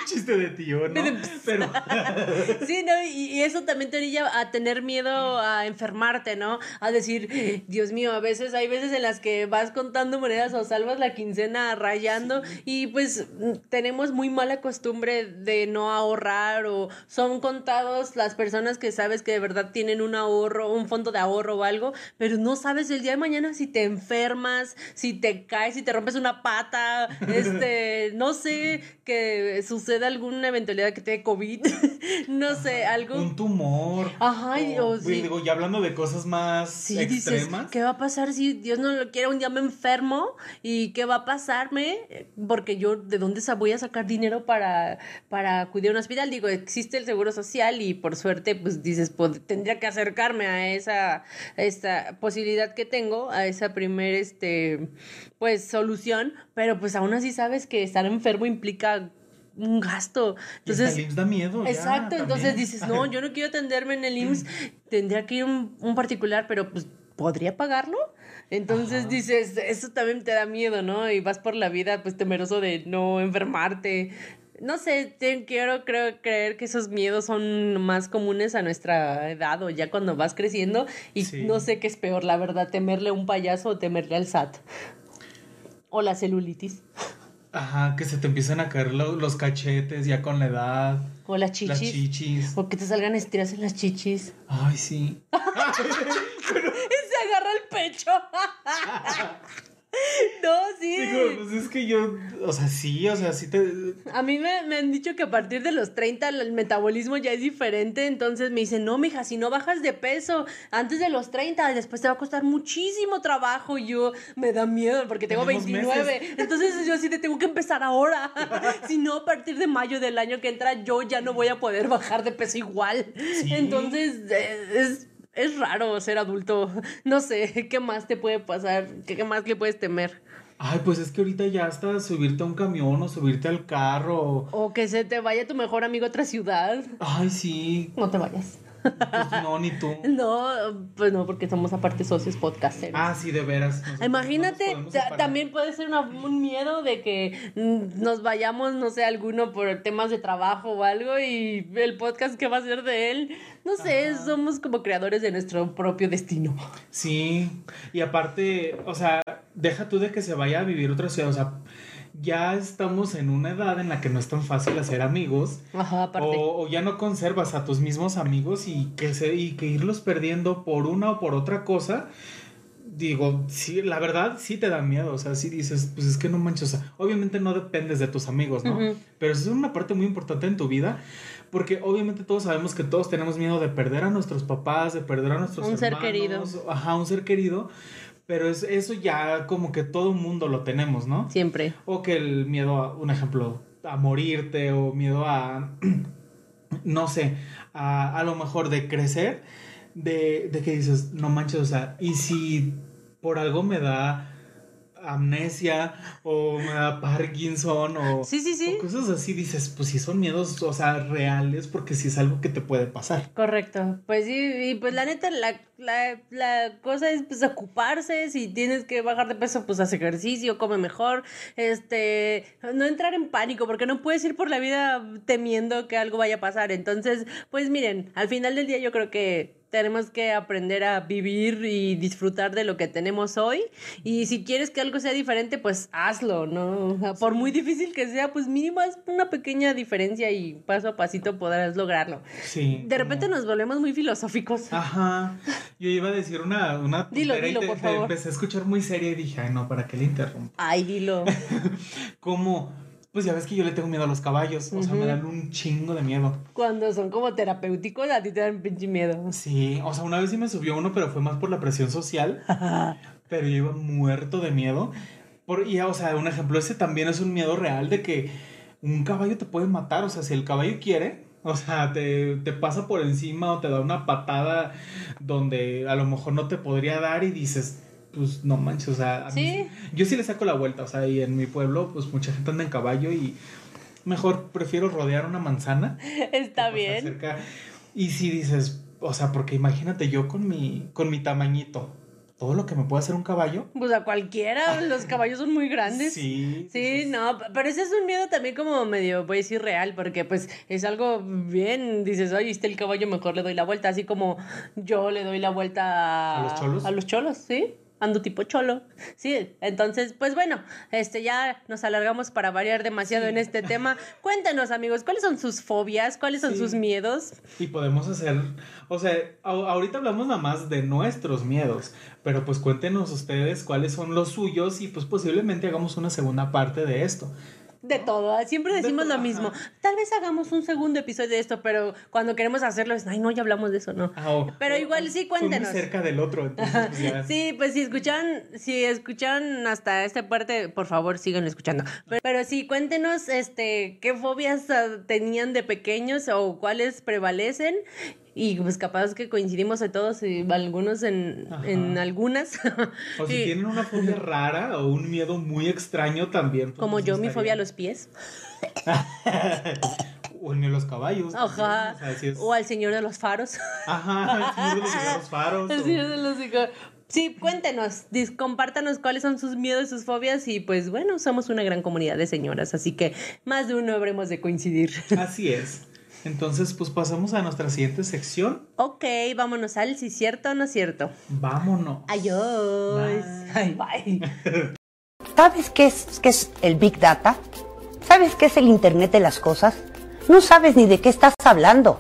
Chiste de tío, ¿no? Pero. [laughs] sí, no, y, eso también te orilla a tener miedo a enfermarte, ¿no? A decir, Dios mío, a veces hay veces en las que vas contando monedas o salvas la quincena rayando y pues tenemos muy mala costumbre de no ahorrar o son contados las personas que sabes que de verdad tienen un ahorro, un fondo de ahorro o algo, pero no sabes el día de mañana si te enfermas, si te caes, si te rompes una pata, [laughs] este, no sé, que suceda alguna eventualidad que te dé COVID, [laughs] no sé, algo. Un tumor. Ajá, o, sí. Digo, ya hablando de cosas más sí, extremas. ¿qué va a pasar si Dios no lo quiere? Un día me enfermo y ¿qué va a pasarme? Porque yo, ¿de dónde voy a sacar dinero para, para acudir a un hospital? Digo, existe el seguro social y por suerte, pues dices, pues, tendría que acercarme a esa, esa posibilidad que tengo, a esa primer, este, pues solución, pero pues aún así sabes que estar enfermo implica un gasto. Entonces, el IMSS da miedo. Exacto, entonces dices, no, yo no quiero atenderme en el IMSS, tendría que ir un, un particular, pero pues, ¿podría pagarlo? Entonces dices, eso también te da miedo, ¿no? Y vas por la vida pues temeroso de no enfermarte. No sé, quiero creo, creer que esos miedos son más comunes a nuestra edad o ya cuando vas creciendo y no sé qué es peor, la verdad, temerle a un payaso o temerle al SAT. O la celulitis. Ajá, que se te empiezan a caer los cachetes ya con la edad. O las chichis. Las chichis. O que te salgan estiras en las chichis. Ay, sí. [laughs] Pero... Se agarra el pecho. [laughs] No, sí. Digo, pues es que yo, o sea, sí, o sea, sí te... A mí me, me, han dicho que a partir de los 30 el metabolismo ya es diferente, entonces me dicen, no, mija, si no bajas de peso antes de los 30, después te va a costar muchísimo trabajo. Y yo, me da miedo porque tengo 29. Entonces yo sí te tengo que empezar ahora. [laughs] si no, a partir de mayo del año que entra, yo ya no voy a poder bajar de peso igual. Entonces, eh, es es raro ser adulto. [laughs] No sé, ¿qué más te puede pasar? ¿Qué, más le puedes temer? Ay, pues es que ahorita ya hasta subirte a un camión o subirte al carro. O que se te vaya tu mejor amigo a otra ciudad. Ay, sí. No te vayas. Pues no, ni tú. [laughs] No, pues no, porque somos aparte socios podcasters. Ah, sí, de veras. Imagínate, también puede ser un miedo de que nos vayamos, no sé, alguno por temas de trabajo o algo y el podcast que va a ser de él. No sé, somos como creadores de nuestro propio destino. Sí, y aparte, o sea, deja tú de que se vaya a vivir otra ciudad, o sea ya estamos en una edad en la que no es tan fácil hacer amigos. Ajá, aparte. O, ya no conservas a tus mismos amigos y que, se, y que irlos perdiendo por una o por otra cosa. Digo, sí, la verdad sí te da miedo, o sea, sí dices, pues es que no manches, o sea, obviamente no dependes de tus amigos, ¿no? Pero eso es una parte muy importante en tu vida, porque obviamente todos sabemos que todos tenemos miedo de perder a nuestros papás, de perder a nuestros un ser querido. Ajá, un ser querido. Pero es, eso ya como que todo mundo lo tenemos, ¿no? Siempre. O que el miedo a, un ejemplo, a morirte o miedo a, [clears throat] no sé, a, a lo mejor de crecer, de, de que dices, no manches, o sea, y si por algo me da amnesia o me da Parkinson o, sí, sí, sí. cosas así, dices, pues si son miedos, o sea, reales, porque si es algo que te puede pasar. Correcto, pues sí, y pues la neta, la, la, la cosa es pues ocuparse, si tienes que bajar de peso, pues haz ejercicio, come mejor, este, no entrar en pánico, porque no puedes ir por la vida temiendo que algo vaya a pasar, entonces, pues miren, al final del día yo creo que tenemos que aprender a vivir y disfrutar de lo que tenemos hoy. Y si quieres que algo sea diferente, pues hazlo, ¿no? Por muy difícil que sea, pues mínimo es una pequeña diferencia y paso a pasito podrás lograrlo. Sí. De repente nos volvemos muy filosóficos. Ajá. Yo iba a decir una, una dilo, dilo, por favor. empecé a escuchar muy seria y dije, ay no, ¿para qué le interrumpo? Ay, dilo. [laughs] Como pues ya ves que yo le tengo miedo a los caballos, o sea, me dan un chingo de miedo. Cuando son como terapéuticos, a ti te dan pinche miedo. Sí, o sea, una vez sí me subió uno, pero fue más por la presión social. [laughs] pero yo iba muerto de miedo. Por, y, o sea, un ejemplo, ese también es un miedo real de que un caballo te puede matar, o sea, si el caballo quiere, o sea, te, te, pasa por encima o te da una patada donde a lo mejor no te podría dar y dices, pues no manches, o sea, ¿Sí? yo sí le saco la vuelta, o sea, y en mi pueblo, pues mucha gente anda en caballo y mejor prefiero rodear una manzana. [laughs] Está bien. Y si dices, o sea, porque imagínate yo con mi, con mi tamañito, todo lo que me puede hacer un caballo. Pues a cualquiera, [laughs] los caballos son muy grandes. Sí. Sí, no, pero ese es un miedo también como medio, voy a decir real, porque pues es algo bien, dices, oye, está el caballo, mejor le doy la vuelta, así como yo le doy la vuelta a los cholos. A los cholos, sí ando tipo cholo. [laughs] Sí, entonces, pues bueno, este ya nos alargamos para variar demasiado en este tema. Cuéntenos, amigos, ¿cuáles son sus fobias? ¿Cuáles son sus miedos? Y podemos hacer, o sea, ahorita hablamos nada más de nuestros miedos, pero pues cuéntenos ustedes cuáles son los suyos y pues posiblemente hagamos una segunda parte de esto. De todo, siempre decimos lo mismo. Tal vez hagamos un segundo episodio de esto, pero cuando queremos hacerlo es, ay, no, ya hablamos de eso, no. Ah, pero igual sí, cuéntenos. Muy cerca del otro. Pues, sí, pues si escuchan, si escuchan hasta esta parte, por favor, sigan escuchando. Pero, sí, cuéntenos este, qué fobias ah, tenían de pequeños o cuáles prevalecen y pues capaz que coincidimos de todos y algunos en, en algunas. [laughs] O si tienen una fobia rara o un miedo muy extraño también. Pues, Como yo, mi fobia a los pies. [laughs] o ni a los caballos. Ajá. O, al señor de los faros. Ajá, el señor de los faros. [laughs] El señor de los Sí, cuéntenos, compártanos cuáles son sus miedos, sus fobias y pues bueno, somos una gran comunidad de señoras, así que más de uno habremos de coincidir. Así es. Entonces, pues pasamos a nuestra siguiente sección. Ok, vámonos al si cierto o no cierto. Vámonos. Adiós. Bye. Bye. [laughs] ¿Sabes qué es, qué es el Big Data? ¿Sabes qué es el Internet de las Cosas? No sabes ni de qué estás hablando.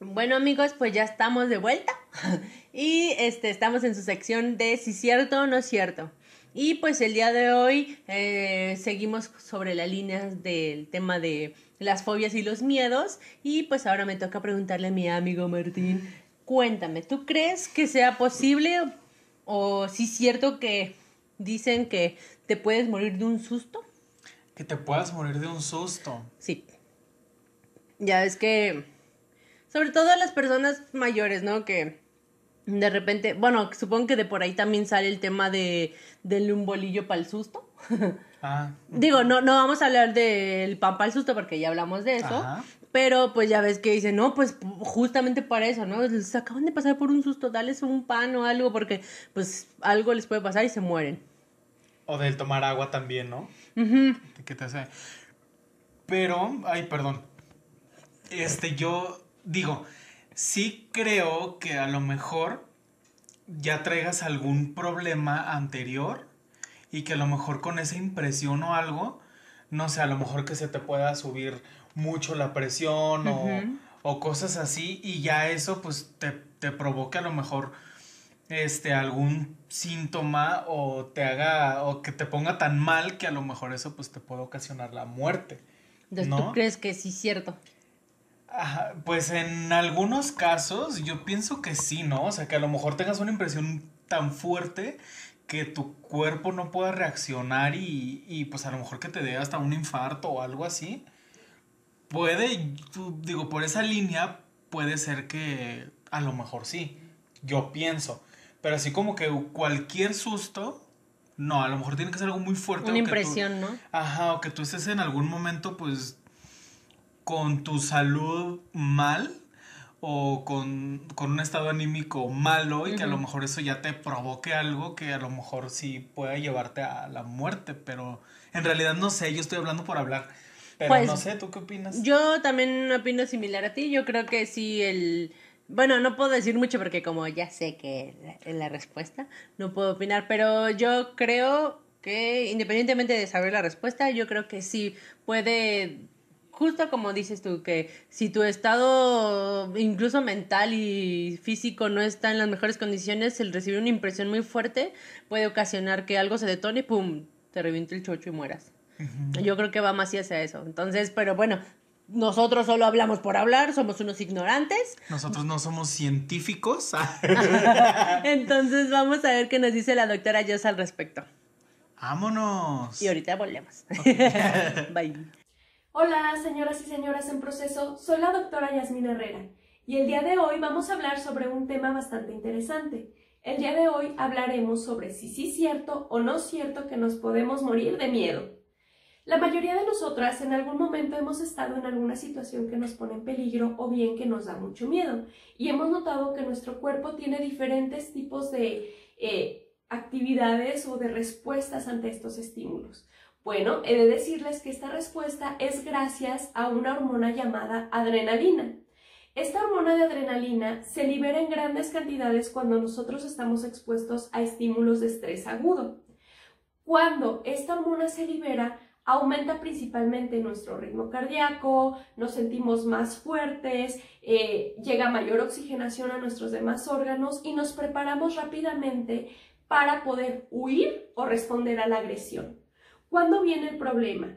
Bueno amigos, pues ya estamos de vuelta [laughs] y este, estamos en su sección de si cierto o no cierto. Y pues el día de hoy eh, seguimos sobre la línea del tema de las fobias y los miedos. Y pues ahora me toca preguntarle a mi amigo Martín, cuéntame, ¿tú crees que sea posible o si es cierto que dicen que te puedes morir de un susto? Que te puedas morir de un susto. Sí. Ya es que, sobre todo las personas mayores, ¿no? Que de repente, bueno, supongo que de por ahí también sale el tema de del un bolillo para el susto. [laughs] Ah. Digo, no, no vamos a hablar del pan para el susto porque ya hablamos de eso. Pero pues ya ves que dicen, no, pues justamente para eso, ¿no? Se acaban de pasar por un susto, dales un pan o algo porque pues algo les puede pasar y se mueren. O del tomar agua también, ¿no? ¿Qué te hace? Pero, ay, perdón. Este, yo digo, sí creo que a lo mejor ya traigas algún problema anterior y que a lo mejor con esa impresión o algo, no sé, a lo mejor que se te pueda subir mucho la presión o, cosas así y ya eso pues te, te provoque a lo mejor este algún síntoma o te haga o que te ponga tan mal que a lo mejor eso pues te puede ocasionar la muerte. Entonces, ¿tú crees que sí es cierto? pues en algunos casos yo pienso que sí, ¿no? O sea, que a lo mejor tengas una impresión tan fuerte que tu cuerpo no pueda reaccionar y, y, pues a lo mejor que te dé hasta un infarto o algo así. Puede, digo, por esa línea puede ser que a lo mejor sí, yo pienso. Pero así como que cualquier susto, no, a lo mejor tiene que ser algo muy fuerte. Una impresión, ¿no? Ajá, o que tú estés en algún momento pues con tu salud mal o con, un estado anímico malo y que a lo mejor eso ya te provoque algo que a lo mejor sí puede llevarte a la muerte, pero en realidad no sé, yo estoy hablando por hablar. Pero pues, no sé, ¿tú qué opinas? Yo también opino similar a ti, yo creo que sí el Bueno, no puedo decir mucho porque como ya sé que es la respuesta, no puedo opinar, pero yo creo que independientemente de saber la respuesta, yo creo que sí puede, justo como dices tú, que si tu estado incluso mental y físico no está en las mejores condiciones, el recibir una impresión muy fuerte puede ocasionar que algo se detone y pum, te reviente el chocho y mueras. Yo creo que va más hacia eso. Entonces, pero bueno, nosotros solo hablamos por hablar, somos unos ignorantes. Nosotros no somos científicos. [laughs] [laughs] Entonces vamos a ver qué nos dice la doctora Joss al respecto. Vámonos. Y ahorita volvemos. [laughs] Bye. Hola, señoras y señoras en proceso. Soy la doctora Yasmin Herrera. Y el día de hoy vamos a hablar sobre un tema bastante interesante. El día de hoy hablaremos sobre si sí es cierto o no es cierto que nos podemos morir de miedo. La mayoría de nosotras en algún momento hemos estado en alguna situación que nos pone en peligro o bien que nos da mucho miedo y hemos notado que nuestro cuerpo tiene diferentes tipos de eh, actividades o de respuestas ante estos estímulos. Bueno, he de decirles que esta respuesta es gracias a una hormona llamada adrenalina. Esta hormona de adrenalina se libera en grandes cantidades cuando nosotros estamos expuestos a estímulos de estrés agudo. Cuando esta hormona se libera, aumenta principalmente nuestro ritmo cardíaco, nos sentimos más fuertes, eh, llega mayor oxigenación a nuestros demás órganos y nos preparamos rápidamente para poder huir o responder a la agresión. ¿Cuándo viene el problema?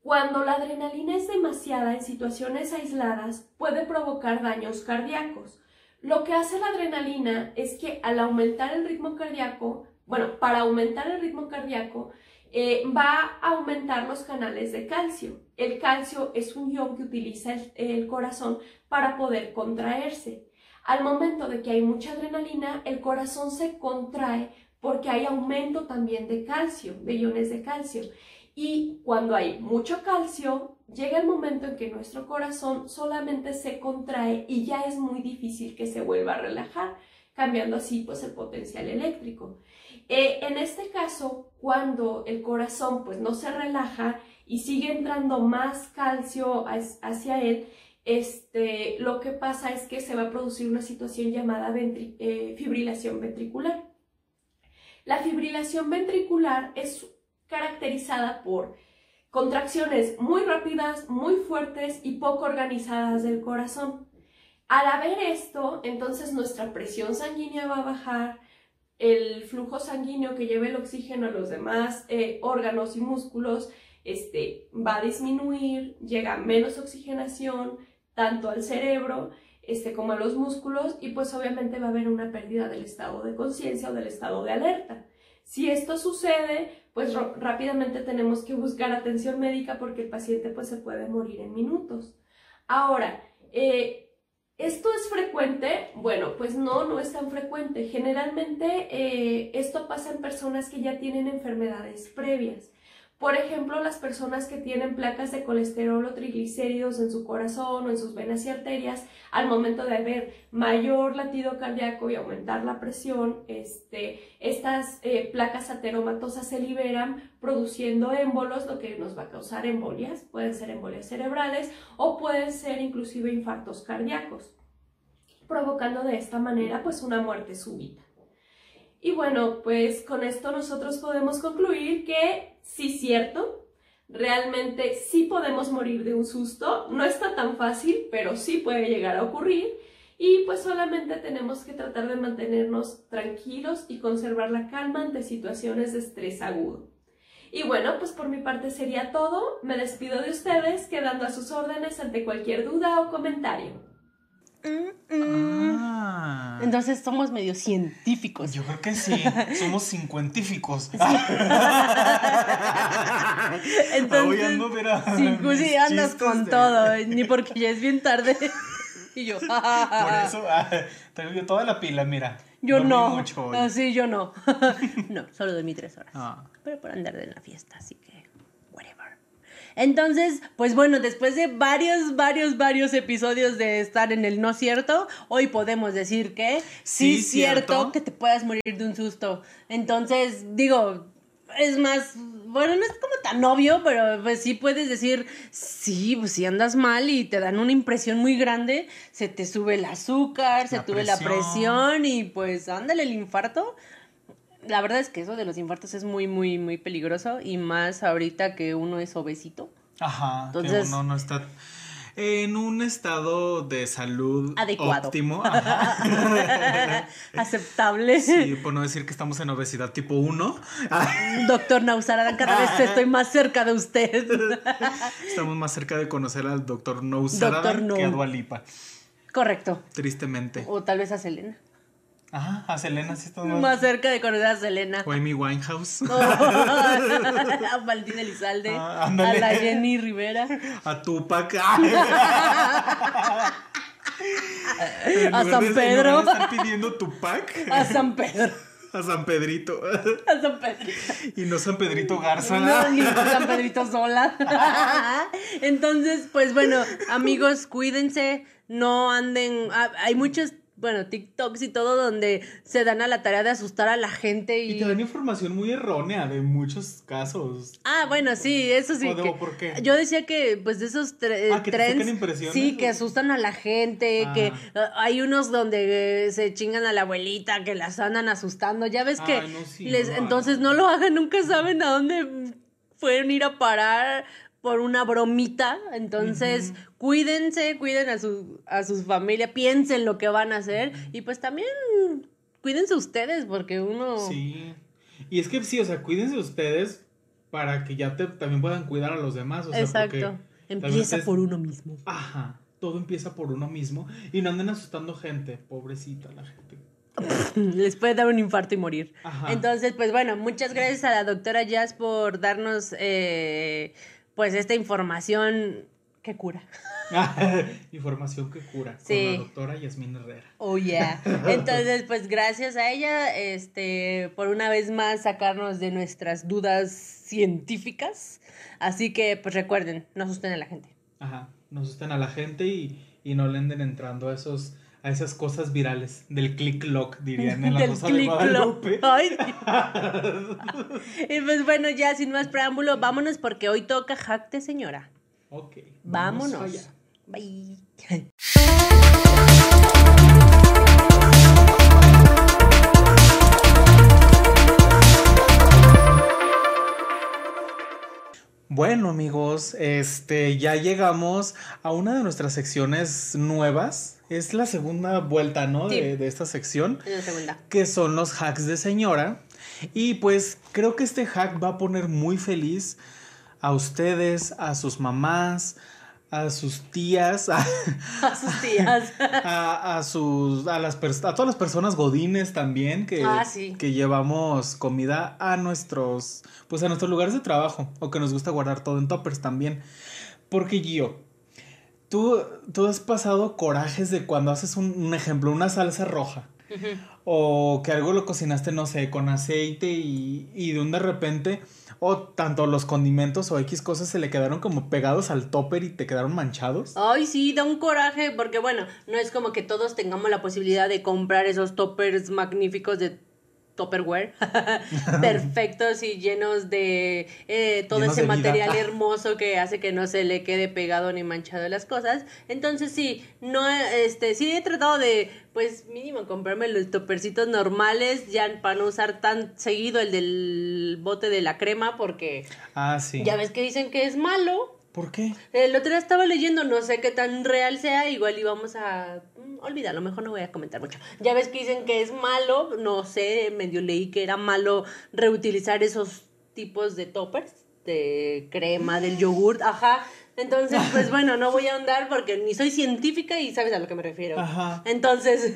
Cuando la adrenalina es demasiada en situaciones aisladas puede provocar daños cardíacos. Lo que hace la adrenalina es que al aumentar el ritmo cardíaco, bueno, para aumentar el ritmo cardíaco, eh, va a aumentar los canales de calcio. El calcio es un ion que utiliza el, corazón para poder contraerse. Al momento de que hay mucha adrenalina, el corazón se contrae porque hay aumento también de calcio, de iones de calcio. Y cuando hay mucho calcio, llega el momento en que nuestro corazón solamente se contrae y ya es muy difícil que se vuelva a relajar, cambiando así pues el potencial eléctrico. Eh, en este caso, cuando el corazón pues no se relaja y sigue entrando más calcio hacia él, este, lo que pasa es que se va a producir una situación llamada eh, fibrilación ventricular. La fibrilación ventricular es caracterizada por contracciones muy rápidas, muy fuertes y poco organizadas del corazón. Al haber esto, entonces nuestra presión sanguínea va a bajar, el flujo sanguíneo que lleva el oxígeno a los demás eh, órganos y músculos este, va a disminuir, llega menos oxigenación tanto al cerebro este, como a los músculos y pues obviamente va a haber una pérdida del estado de conciencia o del estado de alerta. Si esto sucede, pues rápidamente tenemos que buscar atención médica porque el paciente pues se puede morir en minutos. Ahora, eh, ¿Esto es frecuente? Bueno, pues no, no es tan frecuente. Generalmente eh, esto pasa en personas que ya tienen enfermedades previas. Por ejemplo, las personas que tienen placas de colesterol o triglicéridos en su corazón o en sus venas y arterias, al momento de haber mayor latido cardíaco y aumentar la presión, este, estas eh, placas ateromatosas se liberan produciendo émbolos, lo que nos va a causar embolias. Pueden ser embolias cerebrales o pueden ser inclusive infartos cardíacos, provocando de esta manera pues una muerte súbita. Y bueno, pues con esto nosotros podemos concluir que sí cierto, realmente sí podemos morir de un susto, no está tan fácil, pero sí puede llegar a ocurrir y pues solamente tenemos que tratar de mantenernos tranquilos y conservar la calma ante situaciones de estrés agudo. Y bueno, pues por mi parte sería todo, me despido de ustedes quedando a sus órdenes ante cualquier duda o comentario. Ah. Entonces somos medio científicos. Yo creo que sí, [laughs] somos cincuentíficos. [laughs] Entonces, sí, andas con todo, ni porque ya es bien tarde. [laughs] y yo, por eso, ah, tengo toda la pila, mira. Yo no. Ah, sí, yo no. no, solo dormí tres horas. Ah. Pero por andar de la fiesta, así que. Entonces, pues bueno, después de varios, varios, varios episodios de estar en el no cierto, hoy podemos decir que sí, es cierto, que te puedas morir de un susto. Entonces, digo, es más, bueno, no es como tan obvio, pero pues sí puedes decir, sí, pues si andas mal y te dan una impresión muy grande, se te sube el azúcar, se te sube la presión y pues ándale el infarto. La verdad es que eso de los infartos es muy, muy, muy peligroso y más ahorita que uno es obesito. Ajá, Entonces, que uno no está en un estado de salud Adecuado. óptimo. [laughs] [laughs] Aceptable. Sí, por no decir que estamos en obesidad tipo 1. [laughs] Doctor Nausarada, cada vez estoy más cerca de usted. Estamos más cerca de conocer al doctor Nausarada que a Dualipa. Correcto. Tristemente. O tal vez a Selena. Ajá, a Selena sí está más... cerca de conocer a Selena. O Amy Winehouse. [laughs] [laughs] a Valentina Elizalde. Ah, a la Jenny Rivera. A Tupac. [laughs] a San Pedro. Están pidiendo Tupac. A San Pedro. A San Pedrito. A San Pedrito. Y no San Pedrito Garza. No, ni San Pedrito sola. Entonces, pues bueno, amigos, cuídense. No anden. Ah, hay muchos bueno, TikToks y todo donde se dan a la tarea de asustar a la gente y... Y te dan información muy errónea de muchos casos. Ah, bueno, sí, eso sí. que... ¿Por qué? Yo decía que, pues, de esos ah, que trends... Sí, que asustan a la gente, que ah. hay unos donde se chingan a la abuelita, que las andan asustando. Ya ves que... les... Entonces no lo hagan, nunca saben a dónde pueden ir a parar por una bromita. Entonces, cuídense, cuiden a su, a sus familia, piensen lo que van a hacer y pues también cuídense ustedes porque uno... Sí. Y es que sí, o sea, cuídense ustedes para que ya te, también puedan cuidar a los demás. O sea, Exacto. Empieza por uno mismo. Ajá. Todo empieza por uno mismo y no anden asustando gente. Pobrecita la gente. [laughs] Les puede dar un infarto y morir. Ajá. Entonces, pues bueno, muchas gracias a la doctora Jazz por darnos eh, pues esta información que cura. [laughs] información que cura. Sí. Con la doctora Yasmín Herrera. Oh, yeah. Entonces, pues gracias a ella, este, por una vez más sacarnos de nuestras dudas científicas. Así que, pues recuerden, no asusten a la gente. Ajá, no asusten a la gente y, y no le anden entrando a esos a esas cosas virales del click lock, dirían en la del Rosa de Guadalupe. [laughs] Ay, [laughs] y pues bueno, ya sin más preámbulo, vámonos porque hoy toca Jacte Señora. Ok. Vámonos. Bye. [laughs] Bueno amigos, este ya llegamos a una de nuestras secciones nuevas. Es la segunda vuelta, ¿no? De, de, esta sección. Es la segunda. Que son los hacks de señora. Y pues creo que este hack va a poner muy feliz a ustedes, a sus mamás, [laughs] a sus tías, a, sus tías, a, sus, a, las a todas las personas godines también que, ah, que llevamos comida a nuestros, pues a nuestros lugares de trabajo o que nos gusta guardar todo en toppers también. Porque Gio, tú, tú has pasado corajes de cuando haces un, ejemplo, una salsa roja. O que algo lo cocinaste, no sé, con aceite y, y de un de repente o tanto los condimentos o X cosas se le quedaron como pegados al topper y te quedaron manchados. Ay, sí, da un coraje porque bueno, no es como que todos tengamos la posibilidad de comprar esos toppers magníficos de Topperware, [laughs] perfectos y llenos de eh, todo ese material [laughs] hermoso que hace que no se le quede pegado ni manchado las cosas. Entonces sí, no, este, sí he tratado de, pues mínimo comprarme los toppercitos normales, ya para no usar tan seguido el del bote de la crema, porque ah, sí. ya ves que dicen que es malo. ¿Por qué? El otro día estaba leyendo, no sé qué tan real sea, igual íbamos a... Mm, olvida, a lo mejor no voy a comentar mucho. Ya ves que dicen que es malo, no sé, medio leí que era malo reutilizar esos tipos de toppers, de crema, del yogurt, ajá. Entonces, [laughs] pues bueno, no voy a ahondar porque ni soy científica y sabes a lo que me refiero. Ajá. Entonces,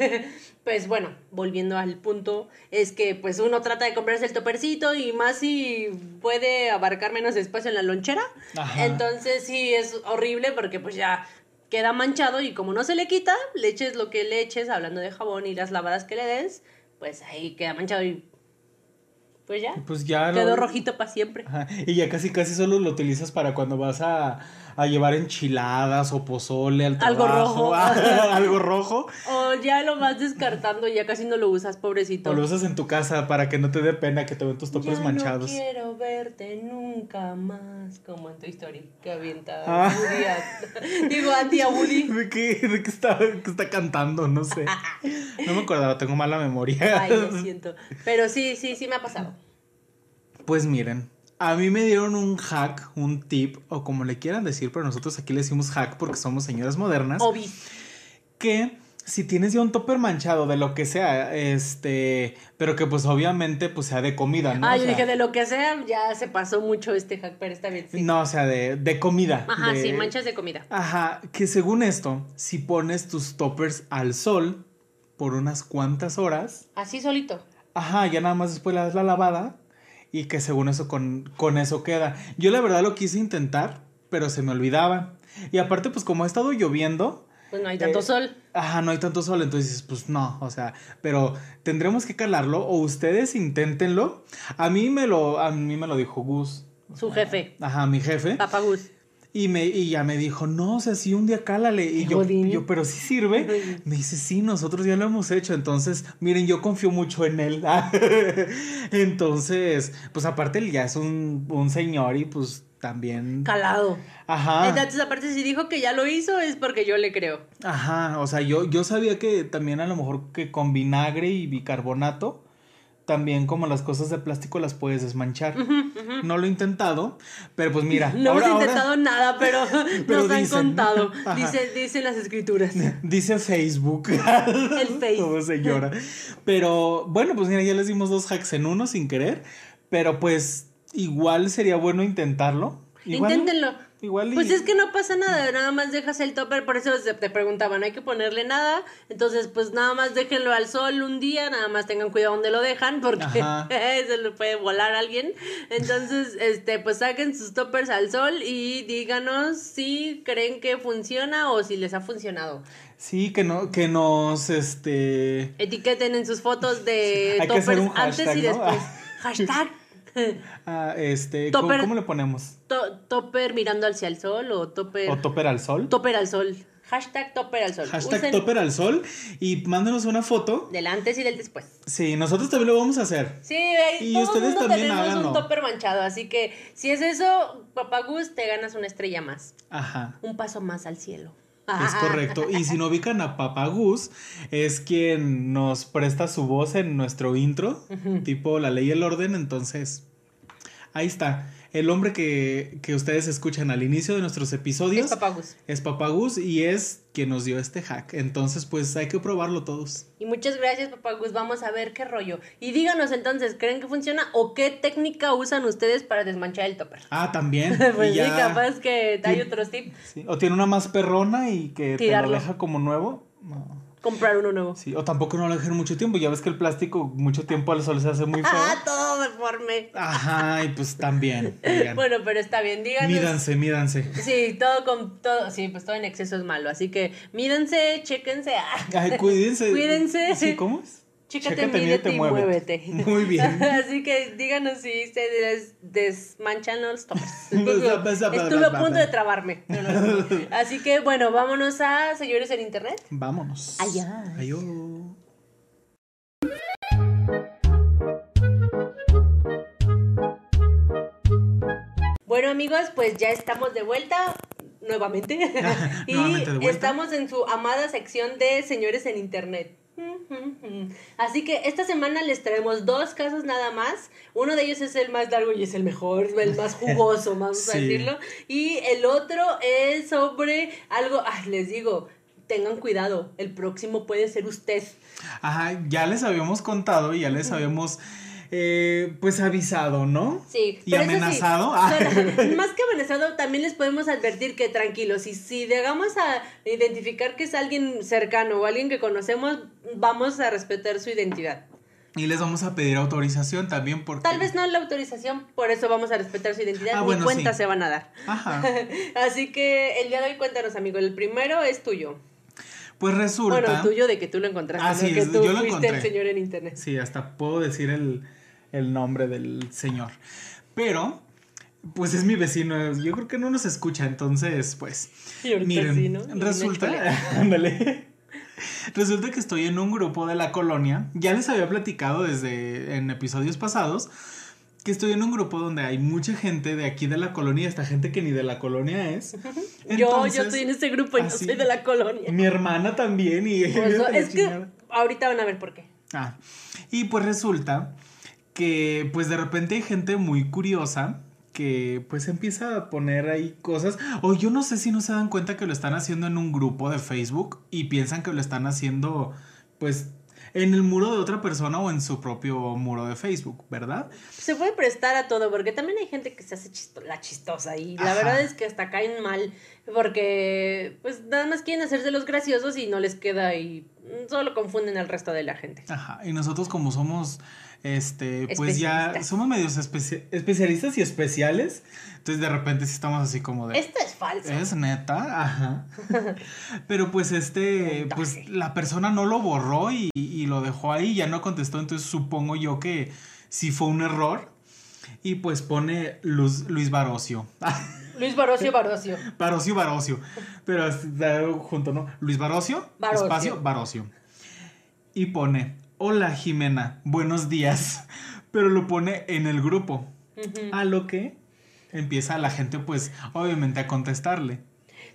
[laughs] pues bueno, volviendo al punto, es que pues uno trata de comprarse el topercito y más si puede abarcar menos espacio en la lonchera. Ajá. Entonces sí es horrible porque pues ya queda manchado y como no se le quita, le eches lo que le eches, hablando de jabón y las lavadas que le des, pues ahí queda manchado y Pues ya. Pues ya. Quedó rojito para siempre. Y ya casi casi solo lo utilizas para cuando vas a, a llevar enchiladas o pozole al Algo rojo. [laughs] algo rojo. O ya lo vas descartando ya casi no lo usas, pobrecito. O lo usas en tu casa para que no te dé pena que te vean tus topes manchados. No quiero verte nunca más, como en tu historia que avienta ah. Woody [laughs] Digo, a ti a Woody. [laughs] ¿De qué, de qué está, qué está cantando? No sé. No me acordaba, tengo mala memoria. Ay, lo siento. Pero sí, sí, sí me ha pasado. Pues miren, a mí me dieron un hack, un tip, o como le quieran decir, pero nosotros aquí le decimos hack porque somos señoras modernas. Obi. Que si tienes ya un topper manchado de lo que sea, este, pero que pues obviamente pues sea de comida, ¿no? Ah, yo dije de lo que sea, ya se pasó mucho este hack, pero está bien. No, o sea, de, de comida. Ajá, sí, manchas de comida. Ajá, que según esto, si pones tus toppers al sol por unas cuantas horas. Así solito. Ajá, ya nada más después le das la lavada y que según eso con, con eso queda. Yo la verdad lo quise intentar, pero se me olvidaba. Y aparte, pues como ha estado lloviendo... Pues no hay tanto eh, sol. Ajá, no hay tanto sol, entonces pues no, o sea, pero tendremos que calarlo o ustedes inténtenlo. A mí me lo, a mí me lo dijo Gus. Su jefe. Ajá, mi jefe. Papá Gus. Y, me, y ya me dijo, no, o sea, sí, un día cálale. Y yo, yo, pero sí sirve. Me dice, sí, nosotros ya lo hemos hecho. Entonces, miren, yo confío mucho en él. [laughs] Entonces, pues aparte, él ya es un, un señor y pues también. Calado. Ajá. Entonces, aparte, si dijo que ya lo hizo, es porque yo le creo. Ajá. O sea, yo, yo sabía que también a lo mejor que con vinagre y bicarbonato también como las cosas de plástico las puedes desmanchar. No lo he intentado, pero pues mira. No hemos intentado nada, pero, [laughs] nos han contado. [laughs] Dice, dicen las escrituras. Dice Facebook. El [laughs] Facebook. señora. Pero bueno, pues mira, ya les dimos dos hacks en uno sin querer, pero pues igual sería bueno intentarlo. Inténtenlo. Pues es que no pasa nada, nada más dejas el topper, por eso te preguntaban, hay que ponerle nada, entonces pues nada más déjenlo al sol un día, nada más tengan cuidado donde lo dejan porque [laughs] se le puede volar a alguien. Entonces, este, pues saquen sus toppers al sol y díganos si creen que funciona o si les ha funcionado. Sí, que no, que nos este etiqueten en sus fotos de toppers antes y después. [laughs] Hashtag [laughs] Ah, este, ¿cómo, le ponemos? topper mirando hacia el sol o topper. O topper al sol. Topper al sol. Hashtag topper al sol. Hashtag topper al sol y mándenos una foto. Del antes y del después. Sí, nosotros también lo vamos a hacer. Sí, y ustedes también tenemos un topper manchado, así que si es eso, papá Gus, te ganas una estrella más. Ajá. Un paso más al cielo. Es correcto. Y si no ubican a Papá Gus, es quien nos presta su voz en nuestro intro, tipo La Ley y el Orden. Entonces, ahí está. El hombre que, ustedes escuchan al inicio de nuestros episodios. Es Papagus. Es Papagus y es quien nos dio este hack. Entonces, pues hay que probarlo todos. Y muchas gracias, Papagus. Vamos a ver qué rollo. Y díganos entonces, ¿creen que funciona o qué técnica usan ustedes para desmanchar el topper? Ah, también. [laughs] pues sí, capaz que hay otros tips. O tiene una más perrona y que te lo deja como nuevo. No comprar uno nuevo. Sí, o tampoco no lo dejen mucho tiempo. Ya ves que el plástico mucho tiempo al sol se hace muy feo. Ah, todo deforme. Ajá, y pues también. bueno, pero está bien, díganos. Mídanse, mídanse. Sí, todo con todo, sí, pues todo en exceso es malo. Así que mídense, chéquense. Ay, cuídense. [laughs] cuídense. ¿Sí? ¿Cómo es? Chécate, mídete y muévete. [laughs] Muy bien. [laughs] Así que díganos si ustedes desmanchan los toppers. [laughs] Estuve a punto de trabarme. Así que bueno, vámonos a señores en internet. Vámonos. Allá. Adiós. Bueno amigos, pues ya estamos de vuelta nuevamente. y estamos en su amada sección de señores en internet. Así que esta semana les traemos dos casos nada más. Uno de ellos es el más largo y es el mejor, el más [laughs] jugoso, vamos a decirlo. Y el otro es sobre algo, les digo, tengan cuidado, el próximo puede ser usted. Ajá, ya les habíamos contado y ya les habíamos eh, pues avisado, ¿no? Sí. Y amenazado. [laughs] Ah. [laughs] más que amenazado, también les podemos advertir que tranquilos, si, si llegamos a identificar que es alguien cercano o alguien que conocemos, vamos a respetar su identidad. Y les vamos a pedir autorización también porque... Tal vez no la autorización, por eso vamos a respetar su identidad, ah, ni cuenta se van a dar. Ajá. [laughs] Así que el día de hoy cuéntanos, amigo, el primero es tuyo. Pues resulta... Bueno, tuyo de que tú lo encontraste, ah, sí, que tú yo lo fuiste encontré. el señor en internet. Sí, hasta puedo decir el, el nombre del señor. Pero, pues es mi vecino. Yo creo que no nos escucha, entonces, pues. miren, resulta. [laughs] Ándale. Resulta que estoy en un grupo de la colonia. Ya les había platicado desde en episodios pasados que estoy en un grupo donde hay mucha gente de aquí de la colonia, esta gente que ni de la colonia es. yo, yo estoy en ese grupo y no soy de la colonia. Mi hermana también y pues, [laughs] es que ahorita van a ver por qué. Ah. Y pues resulta que pues de repente hay gente muy curiosa que pues empieza a poner ahí cosas o yo no sé si no se dan cuenta que lo están haciendo en un grupo de Facebook y piensan que lo están haciendo pues en el muro de otra persona o en su propio muro de Facebook, ¿verdad? Se puede prestar a todo, porque también hay gente que se hace la chistosa y la verdad es que hasta caen mal, porque pues nada más quieren hacerse los graciosos y no les queda y solo confunden al resto de la gente. Ajá, y nosotros como somos este, pues ya somos medios especialistas y especiales. Entonces de repente sí estamos así como de... Esto es falso. Es neta, ajá. [laughs] Pero pues este, pues la persona no lo borró y, lo dejó ahí, ya no contestó, entonces supongo yo que sí fue un error. Y pues pone Luz, Luis Barocio. [laughs] Luis Barocio, Barocio. Barocio, Barocio. Pero junto, ¿no? Luis Barocio, Barocio. espacio, Barocio. Y pone, hola Jimena, buenos días, [laughs] pero lo pone en el grupo. A lo que empieza la gente pues obviamente a contestarle.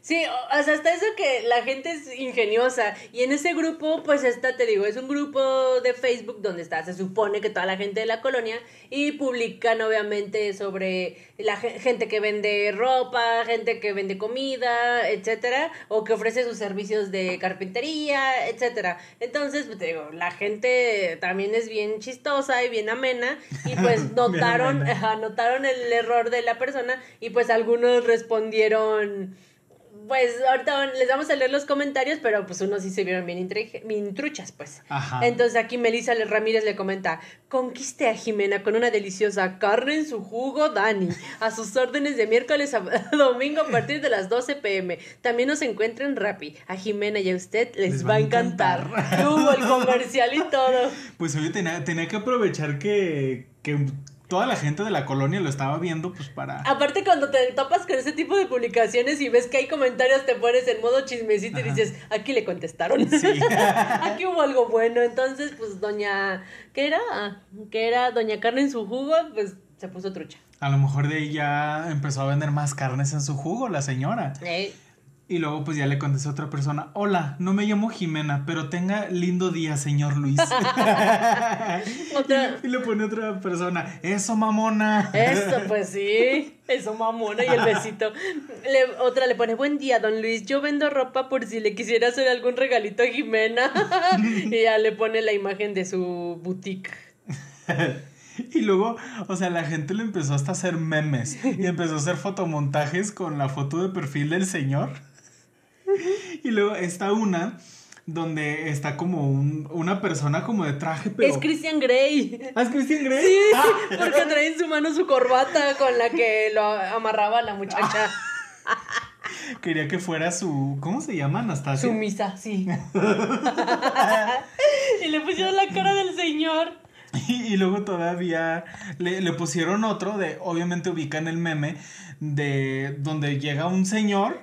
Sí, o sea, hasta eso que la gente es ingeniosa. Y en ese grupo, pues está, te digo, es un grupo de Facebook donde está, se supone que toda la gente de la colonia. Y publican obviamente sobre la gente que vende ropa, gente que vende comida, etcétera. O que ofrece sus servicios de carpintería, etcétera. Entonces, pues te digo, la gente también es bien chistosa y bien amena. Y [laughs] pues notaron, notaron el error de la persona. Y pues algunos respondieron pues ahorita les vamos a leer los comentarios, pero pues unos sí se vieron bien, bien truchas, pues. Ajá. Entonces aquí Melissa Ramírez le comenta, conquiste a Jimena con una deliciosa carne en su jugo, Dani, a sus órdenes de miércoles a [laughs] domingo a partir de las 12 pm. También nos encuentran Rappi. A Jimena y a usted les, va, a encantar. Hubo el [laughs] comercial y todo. Pues oye, tenía, tenía que aprovechar que, que toda la gente de la colonia lo estaba viendo, pues para. Aparte, cuando te topas con ese tipo de publicaciones y ves que hay comentarios, te pones en modo chismecito y dices, aquí le contestaron. Sí. [laughs] aquí hubo algo bueno. Entonces, pues, doña. ¿Qué era? ¿Qué era? Doña Carne en su jugo, pues se puso trucha. A lo mejor de ella empezó a vender más carnes en su jugo, la señora. Eh. Y luego pues ya le contestó a otra persona, hola, no me llamo Jimena, pero tenga lindo día, señor Luis. [laughs] [laughs] Y, le pone otra persona, eso mamona. Eso, [laughs] pues sí, eso mamona y el besito. otra le pone, buen día, don Luis, yo vendo ropa por si le quisiera hacer algún regalito a Jimena. y ya le pone la imagen de su boutique. Y luego, o sea, la gente le empezó hasta a hacer memes y empezó a hacer fotomontajes con la foto de perfil del señor. [laughs] y luego está una donde está como un, una persona como de traje, pero... Es Christian Grey. ¿Ah, es Christian Grey? Sí, ah. porque trae en su mano su corbata con la que lo amarraba la muchacha. [laughs] Quería que fuera su... ¿Cómo se llama, Anastasia? Su misa, sí. [laughs] y le pusieron la cara del señor. Y, luego todavía le, le pusieron otro de... Obviamente ubican el meme de donde llega un señor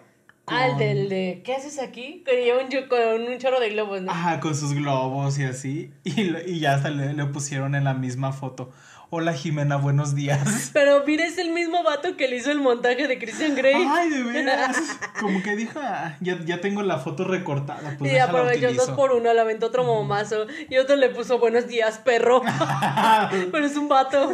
Ah, el del de, ¿qué haces aquí? Con un, con un chorro de globos, ¿no? Ajá, con sus globos y así. Y, y ya hasta le, le pusieron en la misma foto. Hola Jimena, buenos días. [laughs] Pero mira, es el mismo vato que le hizo el montaje de Christian Grey. Ay, de veras. [laughs] Como que dijo, ah, ya, ya, tengo la foto recortada. Pues y aprovechó dos por uno, le aventó otro momazo. Y otro le puso buenos días, perro. [laughs] pero es un vato.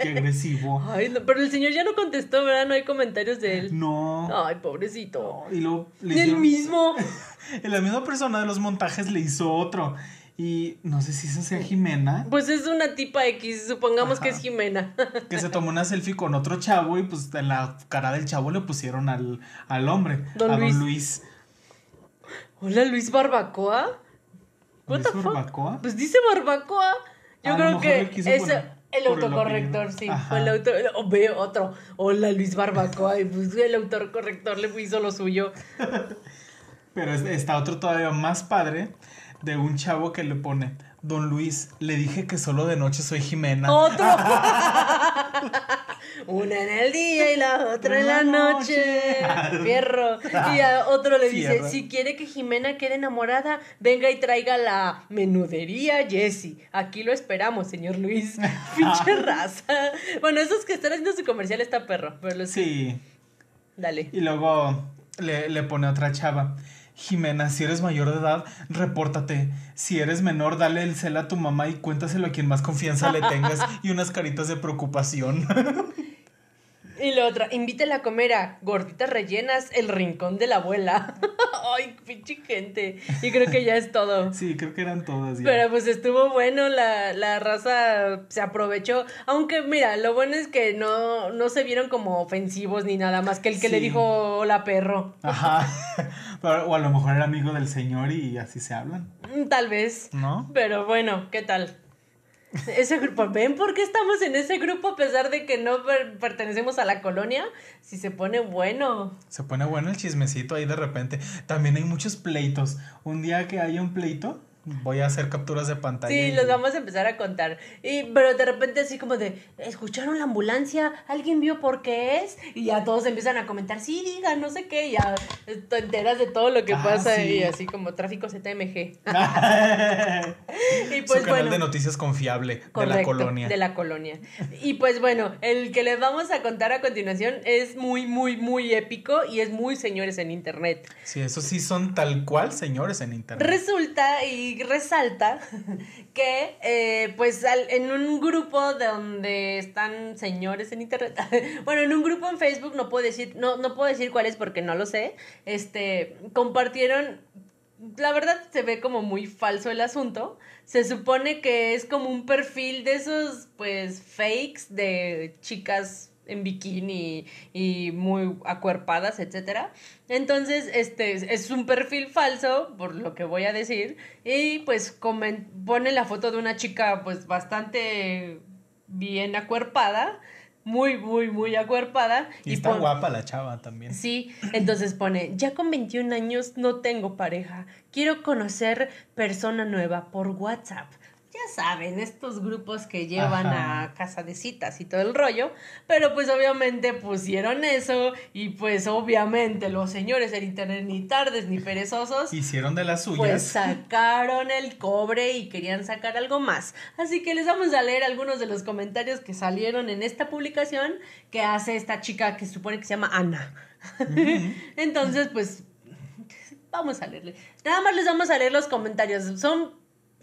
Qué agresivo. Ay, no, pero el señor ya no contestó, ¿verdad? No hay comentarios de él. No. Ay, pobrecito. y luego le El mismo. la misma persona de los montajes le hizo otro. Y no sé si esa sea Jimena. Pues es una tipa X, supongamos que es Jimena. que se [laughs] tomó una selfie con otro chavo y pues en la cara del chavo le pusieron al, al hombre, don a Luis. don Luis. Hola Luis Barbacoa. ¿Luis Barbacoa? Pues dice Barbacoa. Yo creo que es el autocorrector, sí. el auto, veo otro. Hola Luis Barbacoa. Y pues el autocorrector le hizo lo suyo. [laughs] Pero está otro todavía más padre de un chavo que le pone, Don Luis, le dije que solo de noche soy Jimena. Otro. [laughs] Una en el día y la otra en la noche. Fierro. Y a otro le dice, si quiere que Jimena quede enamorada, venga y traiga la menudería Jessie. Aquí lo esperamos, señor Luis. [laughs] Pinche raza. Bueno, esos que están haciendo su comercial está perro. Pero Sí. Dale. Y luego le, le pone otra chava. Jimena, si eres mayor de edad, repórtate. Si eres menor, dale el cel a tu mamá y cuéntaselo a quien más confianza le tengas y unas caritas de preocupación. [laughs] Y la otra, invítela a comer a gorditas rellenas, el rincón de la abuela. [laughs] Ay, pinche gente. Y creo que ya es todo. Sí, creo que eran todas ya. Pero pues estuvo bueno, la, la raza se aprovechó. Aunque mira, lo bueno es que no, no se vieron como ofensivos ni nada más que el que le dijo hola perro. Ajá. [laughs] o a lo mejor era amigo del señor y así se hablan. Mm, tal vez. ¿No? Pero bueno, ¿qué tal? Ese grupo, ¿ven por qué estamos en ese grupo a pesar de que no pertenecemos a la colonia? Si se pone bueno. Se pone bueno el chismecito ahí de repente. También hay muchos pleitos. Un día que haya un pleito, Voy a hacer capturas de pantalla. Sí, los vamos a empezar a contar. Y, pero de repente así como de, ¿escucharon la ambulancia? ¿Alguien vio por qué es? Y ya todos empiezan a comentar, sí, diga, no sé qué. Y ya te enteras de todo lo que ah, pasa y así como tráfico ZMG. [laughs] [laughs] y pues Su canal de noticias confiable de la colonia. De la colonia. Y pues bueno, el que les vamos a contar a continuación es muy, muy, muy épico y es muy señores en internet. Sí, eso sí son tal cual señores en internet. Resulta y resalta [laughs] que, eh, pues, en un grupo donde están señores en internet, [laughs] bueno, en un grupo en Facebook, no puedo decir, no, no puedo decir cuál es porque no lo sé, este, compartieron la verdad se ve como muy falso el asunto. Se supone que es como un perfil de esos, pues, fakes de chicas en bikini y muy acuerpadas, etcétera. Entonces, este es un perfil falso, por lo que voy a decir, y pues pone la foto de una chica pues bastante bien acuerpada, muy, muy, muy acuerpada. Y, está guapa la chava también. Sí, entonces pone, ya con 21 años no tengo pareja, quiero conocer persona nueva por WhatsApp ya saben, estos grupos que llevan a casa de citas y todo el rollo, pero pues obviamente pusieron eso y pues obviamente los señores en internet ni tardes ni perezosos hicieron de las suyas. Pues sacaron el cobre y querían sacar algo más. Así que les vamos a leer algunos de los comentarios que salieron en esta publicación que hace esta chica que supone que se llama Ana. [laughs] Entonces, pues vamos a leerle. Nada más les vamos a leer los comentarios. Son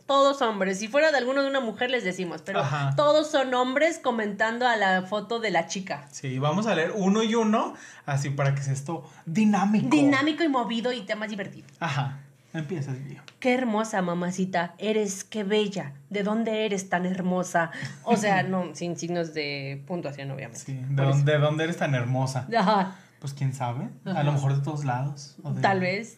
todos hombres. Si fuera de alguno de una mujer les decimos, pero todos son hombres comentando a la foto de la chica. Sí, vamos a leer uno y uno, así para que sea esto dinámico. Dinámico y movido y temas divertidos. Ajá. Empieza el Qué hermosa, mamacita. Eres, qué bella. ¿De dónde eres tan hermosa? O sea, [laughs] no, sin signos de puntuación, obviamente. Sí, ¿de, dónde, eres tan hermosa? Ajá. Pues quién sabe. A lo mejor de todos lados. Tal vez.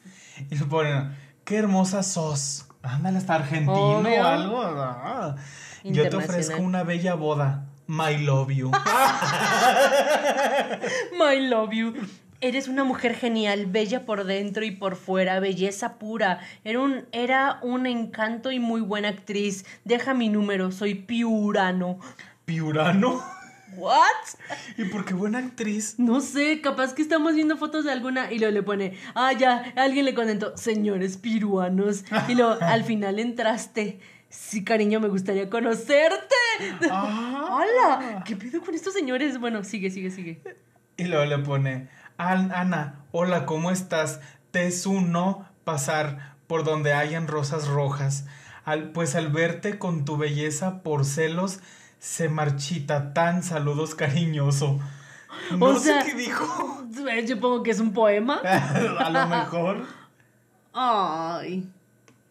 Y se ponen, qué hermosa sos. Ándale, hasta argentino o algo. Ah. Yo te ofrezco una bella boda. My love you. [laughs] My love you. Eres una mujer genial, bella por dentro y por fuera, belleza pura. Era un, era un encanto y muy buena actriz. Deja mi número, soy Piurano. ¿Piurano? ¿What? ¿Y por qué buena actriz? No sé, capaz que estamos viendo fotos de alguna y luego le pone, ah, ya, alguien le comentó, señores piruanos. Y luego [laughs] al final entraste. Sí, cariño, me gustaría conocerte. Ah. ¡Hola! ¿Qué pido con estos señores? Bueno, sigue, sigue, sigue. Y luego le pone, Ana, hola, ¿cómo estás? Te es uno pasar por donde hayan rosas rojas. Al, pues al verte con tu belleza por celos, se marchita tan saludos cariñoso. No sé qué dijo. Yo pongo que es un poema. [laughs] A lo mejor. Ay.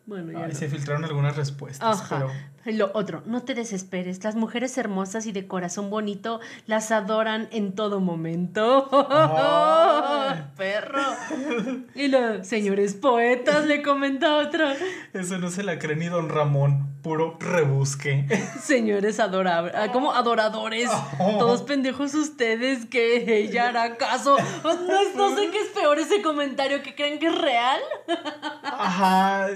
Bueno, ya. Se filtraron algunas respuestas, pero. Lo otro, no te desesperes. Las mujeres hermosas y de corazón bonito las adoran en todo momento. [laughs] Perro. Y los señores poetas le comenta otro. Eso no se la cree ni don Ramón. Puro rebusque. Señores adorables. Como adoradores. Todos pendejos ustedes que ella hará caso. No, no sé qué es peor ese comentario que creen que es real. Ajá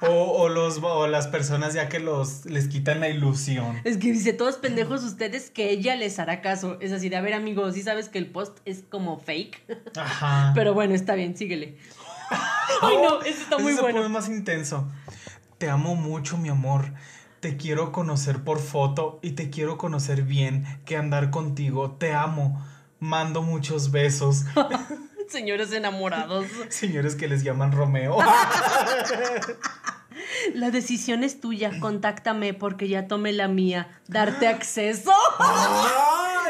O, los, o las personas ya que los les quitan la ilusión. Es que dice, todos pendejos ustedes que ella les hará caso. Es así, de, a ver, amigos, sí sabes que el post es como fake. Ajá. [laughs] Pero bueno, está bien, síguele. [laughs] Ay, no, eso está muy bueno. Es más intenso. Te amo mucho, mi amor. Te quiero conocer por foto y te quiero conocer bien que andar contigo. Te amo. Mando muchos besos. [laughs] Señores enamorados. Señores que les llaman Romeo. La decisión es tuya. [clears throat] Contáctame porque ya tomé la mía. Darte [gasps] acceso.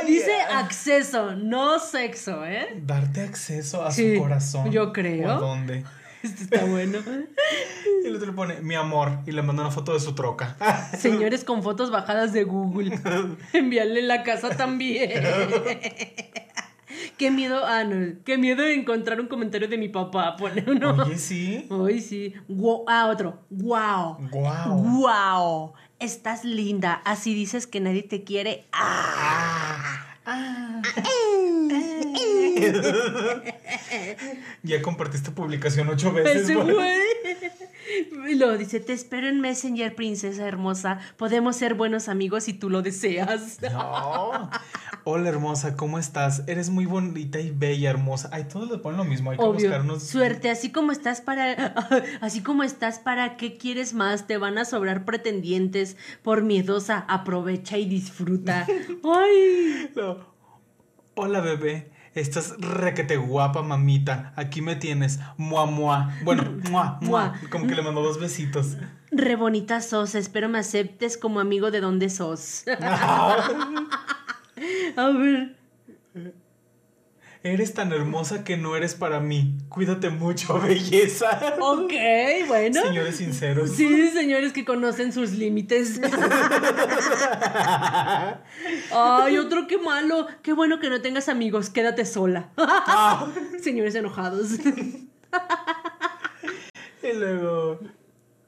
Dice acceso, no sexo, ¿eh? Darte acceso a su corazón. Yo creo. ¿A dónde? [laughs] Esto está bueno. [laughs] Y el otro le pone, mi amor, y le manda una foto de su troca. [laughs] Señores con fotos bajadas de Google. Envíale la casa también. Qué miedo, ah, no, qué miedo de encontrar un comentario de mi papá, pone uno. Oye, sí. Oye, sí. ah, otro. Wow. Wow. Wow. Estás linda. Así dices que nadie te quiere. Ah. Ah. [laughs] ya compartiste publicación ocho veces. güey. Lo dice, te espero en Messenger, princesa hermosa. Podemos ser buenos amigos si tú lo deseas. No. Hola hermosa, ¿cómo estás? Eres muy bonita y bella, hermosa. Ay, todos le ponen lo mismo, hay que buscarnos. Suerte, así como estás para. [laughs] Así como estás para qué quieres más, te van a sobrar pretendientes. Por miedosa, aprovecha y disfruta. [laughs] Ay. Hola bebé. Estás requete guapa, mamita. Aquí me tienes. Mua, mua. Bueno, mua, mua. Como que le mandó dos besitos. Re bonita sos. Espero me aceptes como amigo de donde sos. [laughs] A ver. Eres tan hermosa que no eres para mí. Cuídate mucho, [laughs] belleza. Ok, bueno. Señores sinceros. Sí, señores que conocen sus límites. Ay, otro qué malo. Qué bueno que no tengas amigos. Quédate sola. Ah. [laughs] Señores enojados. y luego.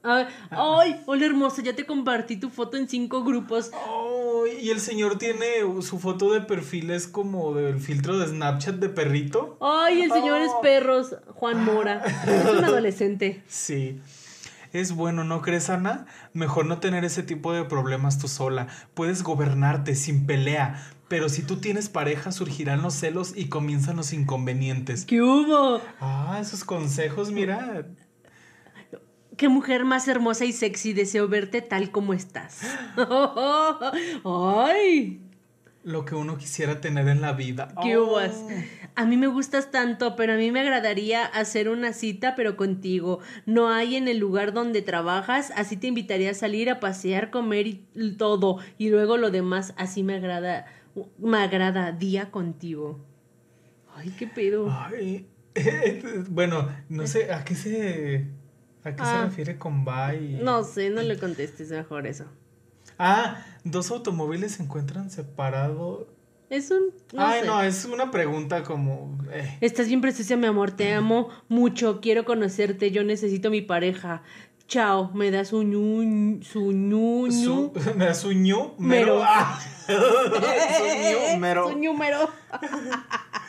Ay, hola hermosa, ya te compartí tu foto en cinco grupos. Y el señor tiene su foto de perfil, es como del filtro de Snapchat de perrito. Ay, el señor es perros, Juan Mora. Es un [laughs] adolescente. Sí. Es bueno, ¿no crees, Ana? Mejor no tener ese tipo de problemas tú sola. Puedes gobernarte sin pelea. Pero si tú tienes pareja, surgirán los celos y comienzan los inconvenientes. ¿Qué hubo? Ah, esos consejos, mira. Qué mujer más hermosa y sexy, deseo verte tal como estás. [laughs] ¡Ay! Lo que uno quisiera tener en la vida. ¿Qué oh. A mí me gustas tanto, pero a mí me agradaría hacer una cita, pero contigo. No hay en el lugar donde trabajas, así te invitaría a salir a pasear, comer y todo. Y luego lo demás, así me agrada, me agrada día contigo. Ay, qué pedo. Ay, [laughs] bueno, no sé, ¿a qué se ¿A qué se ah. refiere con bye? No sé, no le contestes mejor eso. Ah, dos automóviles se encuentran separados. Es un. Ay, no, es una pregunta como. Eh. Estás bien preciosa, mi amor. Te amo mucho. Quiero conocerte. Yo necesito mi pareja. Chao. ¿Me das un ñu, su ñu, [laughs] ¿Me das un ñu? Mero. Ah. [laughs] su ñu, mero. Su ñu, mero. [laughs]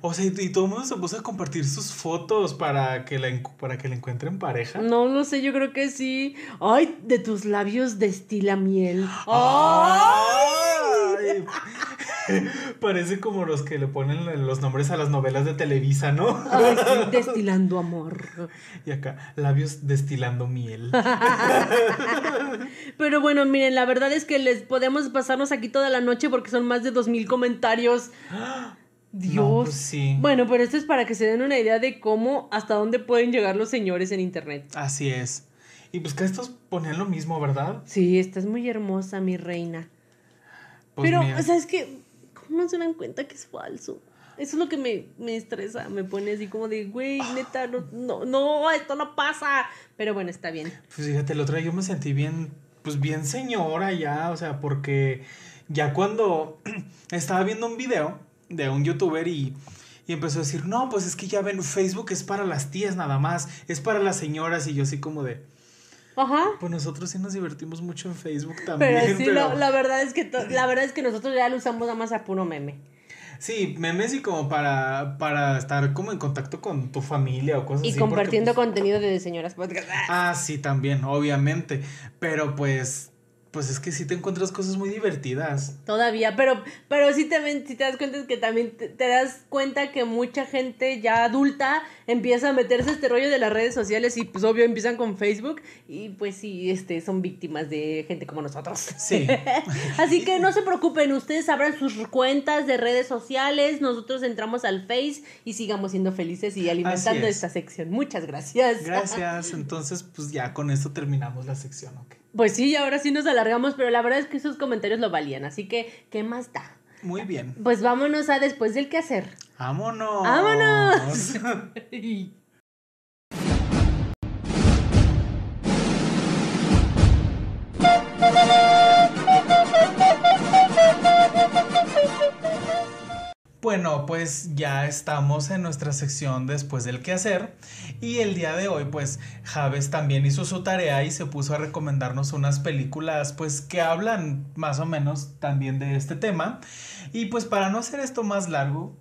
O sea, y todo el mundo se puso a compartir sus fotos para que la, para que la encuentren pareja. No, no sé, yo creo que sí. Ay, de tus labios destila miel. ¡Ay! [laughs] Parece como los que le ponen los nombres a las novelas de Televisa, ¿no? Ay, sí, destilando amor. Y acá, labios destilando miel. [laughs] Pero bueno, miren, la verdad es que les podemos pasarnos aquí toda la noche porque son más de dos mil comentarios. Dios. Pues sí. Bueno, pero esto es para que se den una idea de cómo, hasta dónde pueden llegar los señores en internet. Así es. Y pues que estos ponían lo mismo, ¿verdad? Sí, estás muy hermosa, mi reina. Pues pero, o sea, es que, ¿cómo no se dan cuenta que es falso? Eso es lo que me, me estresa, me pone así como de, güey, neta, no, no, no, esto no pasa. Pero bueno, está bien. Pues fíjate, el otro día yo me sentí bien, pues bien señora ya, o sea, porque ya cuando [clears throat] estaba viendo un video de un youtuber y, empezó a decir, no, pues es que ya ven, Facebook es para las tías nada más, es para las señoras y yo así como de... Ajá. Pues nosotros sí nos divertimos mucho en Facebook también. Pero sí, La, verdad es que la verdad es que nosotros ya lo usamos nada más a puro meme. Sí, memes y como para, para estar como en contacto con tu familia o cosas y así. Y compartiendo pues, contenido de señoras podcast. Ah, sí, también, obviamente. Pero pues pues es que sí te encuentras cosas muy divertidas. Todavía, pero, pero sí también, si te das cuenta que también te, das cuenta que mucha gente ya adulta empieza a meterse este rollo de las redes sociales y pues obvio empiezan con Facebook y pues sí, este, son víctimas de gente como nosotros. Sí. [laughs] Así que no se preocupen, ustedes abran sus cuentas de redes sociales, nosotros entramos al Face y sigamos siendo felices y alimentando esta sección. Muchas gracias. Gracias, entonces pues ya con esto terminamos la sección, ¿ok? Pues sí, ahora sí nos alargamos, pero la verdad es que esos comentarios lo valían, así que, ¿qué más da? Muy bien. Pues vámonos a después del qué hacer. ¡Vámonos! ¡Vámonos! [laughs] Bueno, pues ya estamos en nuestra sección después del quehacer y el día de hoy pues Javes también hizo su tarea y se puso a recomendarnos unas películas pues que hablan más o menos también de este tema y pues para no hacer esto más largo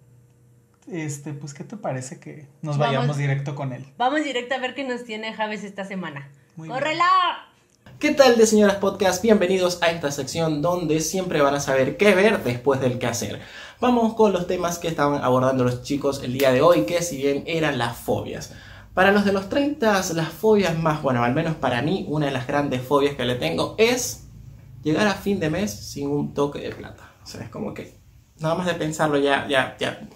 este pues qué te parece que nos vayamos directo con él. Vamos directo a ver qué nos tiene Javes esta semana. ¡Córrela! ¿Qué tal de señoras podcast? Bienvenidos a esta sección donde siempre van a saber qué ver después del qué hacer. Vamos con los temas que estaban abordando los chicos el día de hoy, que si bien eran las fobias. Para los de los 30, las fobias más, bueno, al menos para mí, una de las grandes fobias que le tengo es llegar a fin de mes sin un toque de plata. O sea, es como que nada más de pensarlo ya, ya, ya,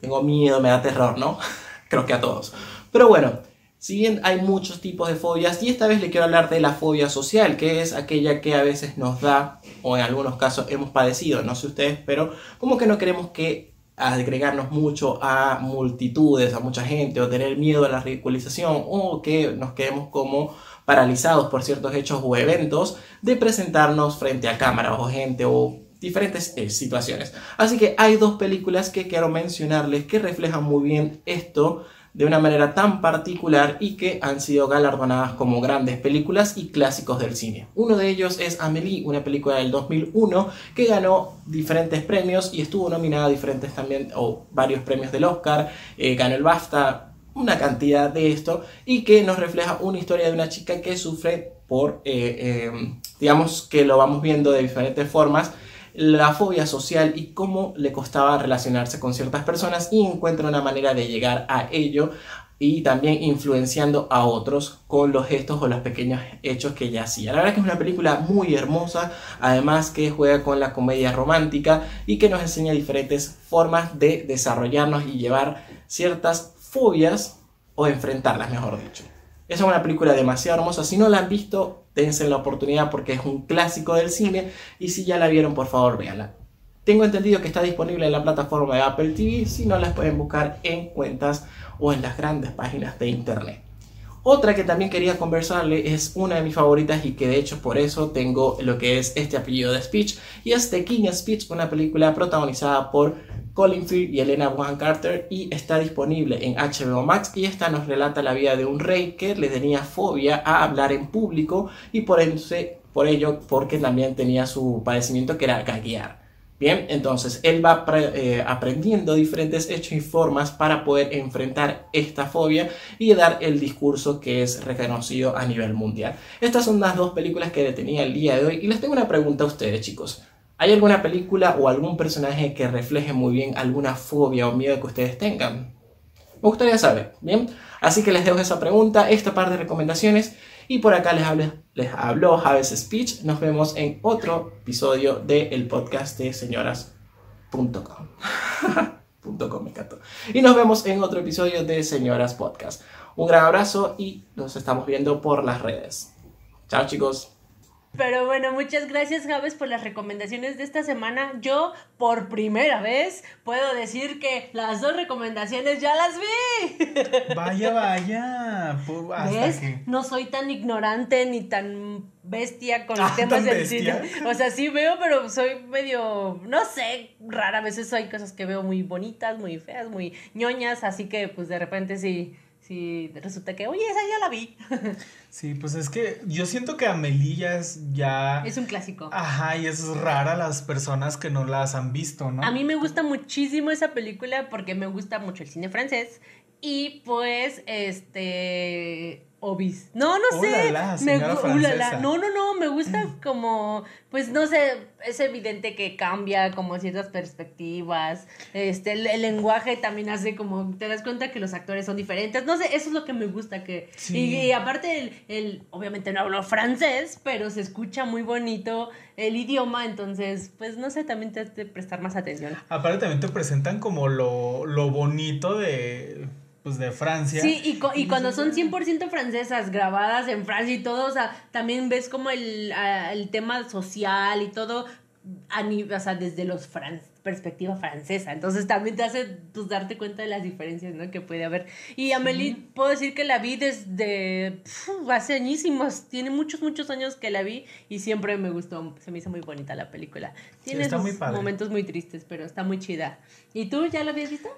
tengo miedo, me da terror, ¿no? [laughs] Creo que a todos. Pero bueno, si bien hay muchos tipos de fobias, y esta vez le quiero hablar de la fobia social, que es aquella que a veces nos da, o en algunos casos hemos padecido, no sé ustedes, pero como que no queremos que agregarnos mucho a multitudes, a mucha gente, o tener miedo a la ridiculización, o que nos quedemos como paralizados por ciertos hechos o eventos de presentarnos frente a cámara o gente o diferentes eh, situaciones. Así que hay dos películas que quiero mencionarles que reflejan muy bien esto de una manera tan particular y que han sido galardonadas como grandes películas y clásicos del cine. Uno de ellos es Amélie, una película del 2001 que ganó diferentes premios y estuvo nominada a diferentes también, o varios premios del Oscar, eh, ganó el BAFTA, una cantidad de esto, y que nos refleja una historia de una chica que sufre por, eh, eh, digamos que lo vamos viendo de diferentes formas, la fobia social y cómo le costaba relacionarse con ciertas personas y encuentra una manera de llegar a ello y también influenciando a otros con los gestos o los pequeños hechos que ella hacía. La verdad que es una película muy hermosa, además que juega con la comedia romántica y que nos enseña diferentes formas de desarrollarnos y llevar ciertas fobias o enfrentarlas, mejor dicho. Es una película demasiado hermosa. Si no la han visto, dense la oportunidad porque es un clásico del cine. Y si ya la vieron, por favor, véanla. Tengo entendido que está disponible en la plataforma de Apple TV. Si no, las pueden buscar en cuentas o en las grandes páginas de internet. Otra que también quería conversarle es una de mis favoritas y que de hecho por eso tengo lo que es este apellido de Speech y es The King Speech, una película protagonizada por Colin y Elena Bonham Carter y está disponible en HBO Max y esta nos relata la vida de un rey que le tenía fobia a hablar en público y por, por ello porque también tenía su padecimiento que era gaguear. Bien, entonces él va eh, aprendiendo diferentes hechos y formas para poder enfrentar esta fobia y dar el discurso que es reconocido a nivel mundial. Estas son las dos películas que tenía el día de hoy y les tengo una pregunta a ustedes chicos. ¿Hay alguna película o algún personaje que refleje muy bien alguna fobia o miedo que ustedes tengan? Me gustaría saber, ¿bien? Así que les dejo esa pregunta, esta par de recomendaciones y por acá les, hablé, les habló Javes Speech. Nos vemos en otro episodio del podcast de señoras.com. [laughs] me Y nos vemos en otro episodio de Señoras Podcast. Un gran abrazo y nos estamos viendo por las redes. Chao chicos. Pero bueno, muchas gracias Javes por las recomendaciones de esta semana. Yo por primera vez puedo decir que las dos recomendaciones ya las vi. [laughs] Vaya, vaya. ¿Ves? No soy tan ignorante ni tan bestia con los ah, temas del cine. O sea, sí veo, pero soy medio, no sé, rara. A veces hay cosas que veo muy bonitas, muy feas, muy ñoñas, así que pues de repente sí sí, resulta que, oye, esa ya la vi. [laughs] Sí, pues es que yo siento que Amelie ya es ya... Es un clásico. Ajá, y es rara las personas que no las han visto, ¿no? A mí me gusta muchísimo esa película porque me gusta mucho el cine francés y pues, este obis. No, no sé. me, No, no, no, me gusta como, pues no sé, es evidente que cambia como ciertas perspectivas. Este, el, lenguaje también hace como, te das cuenta que los actores son diferentes. No sé, eso es lo que me gusta. que y, aparte, el, obviamente no hablo francés, pero se escucha muy bonito el idioma, entonces, pues no sé, también te hace prestar más atención. Aparte también te presentan como lo, lo bonito de pues de Francia. Sí, y, y cuando son 100% francesas, grabadas en Francia y todo, o sea, también ves como el, el tema social y todo, a, o sea, desde los fran perspectiva francesa. Entonces también te hace pues, darte cuenta de las diferencias ¿no? que puede haber. Y Amelie, puedo decir que la vi desde hace añísimos. Tiene muchos, muchos años que la vi y siempre me gustó. Se me hizo muy bonita la película. Tiene momentos muy tristes, pero está muy chida. ¿Y tú ya la habías visto?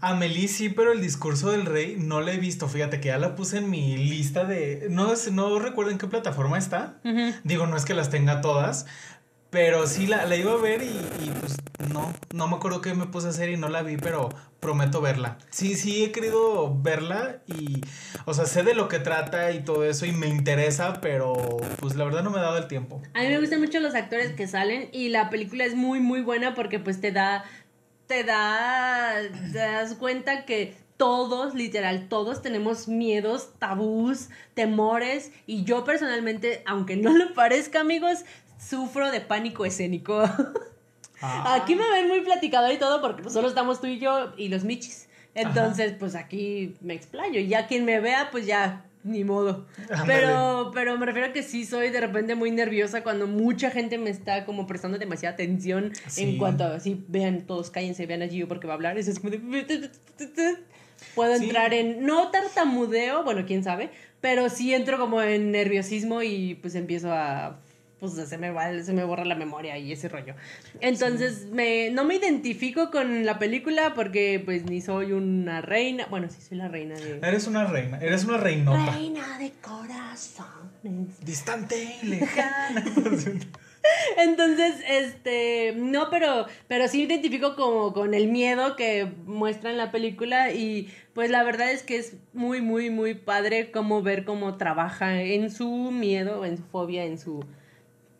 Amelie sí, pero el discurso del rey no la he visto. Fíjate que ya la puse en mi lista de. No, no recuerdo en qué plataforma está. Digo, no es que las tenga todas. Pero sí la, la iba a ver y, pues no, no me acuerdo qué me puse a hacer y no la vi, pero prometo verla. Sí, sí he querido verla y, o sea, sé de lo que trata y todo eso y me interesa, pero pues la verdad no me ha dado el tiempo. A mí me gustan mucho los actores que salen y la película es muy, muy buena porque pues te da te, da, te das cuenta que todos, literal, todos tenemos miedos, tabús, temores y yo personalmente, aunque no lo parezca amigos, sufro de pánico escénico. Ah. Aquí me ven muy platicador y todo porque pues, solo estamos tú y yo y los michis. Entonces, pues aquí me explayo. Y ya quien me vea, pues ya ni modo. Pero, pero me refiero a que sí soy de repente muy nerviosa cuando mucha gente me está como prestando demasiada atención en cuanto a, sí, vean, todos cállense, vean allí porque va a hablar. es como de... [laughs] Puedo entrar en, no tartamudeo, bueno, quién sabe, pero sí entro como en nerviosismo y pues empiezo a pues se me, va, se me borra la memoria y ese rollo. Entonces, me, no me identifico con la película porque pues ni soy una reina. Bueno, sí soy la reina de... Eres una reina, eres una reinota. Reina de corazones. Distante y [laughs] lejana. Entonces, este, no, pero, pero sí identifico como con el miedo que muestra en la película y pues la verdad es que es muy, muy, muy padre como ver cómo trabaja en su miedo, en su fobia, en su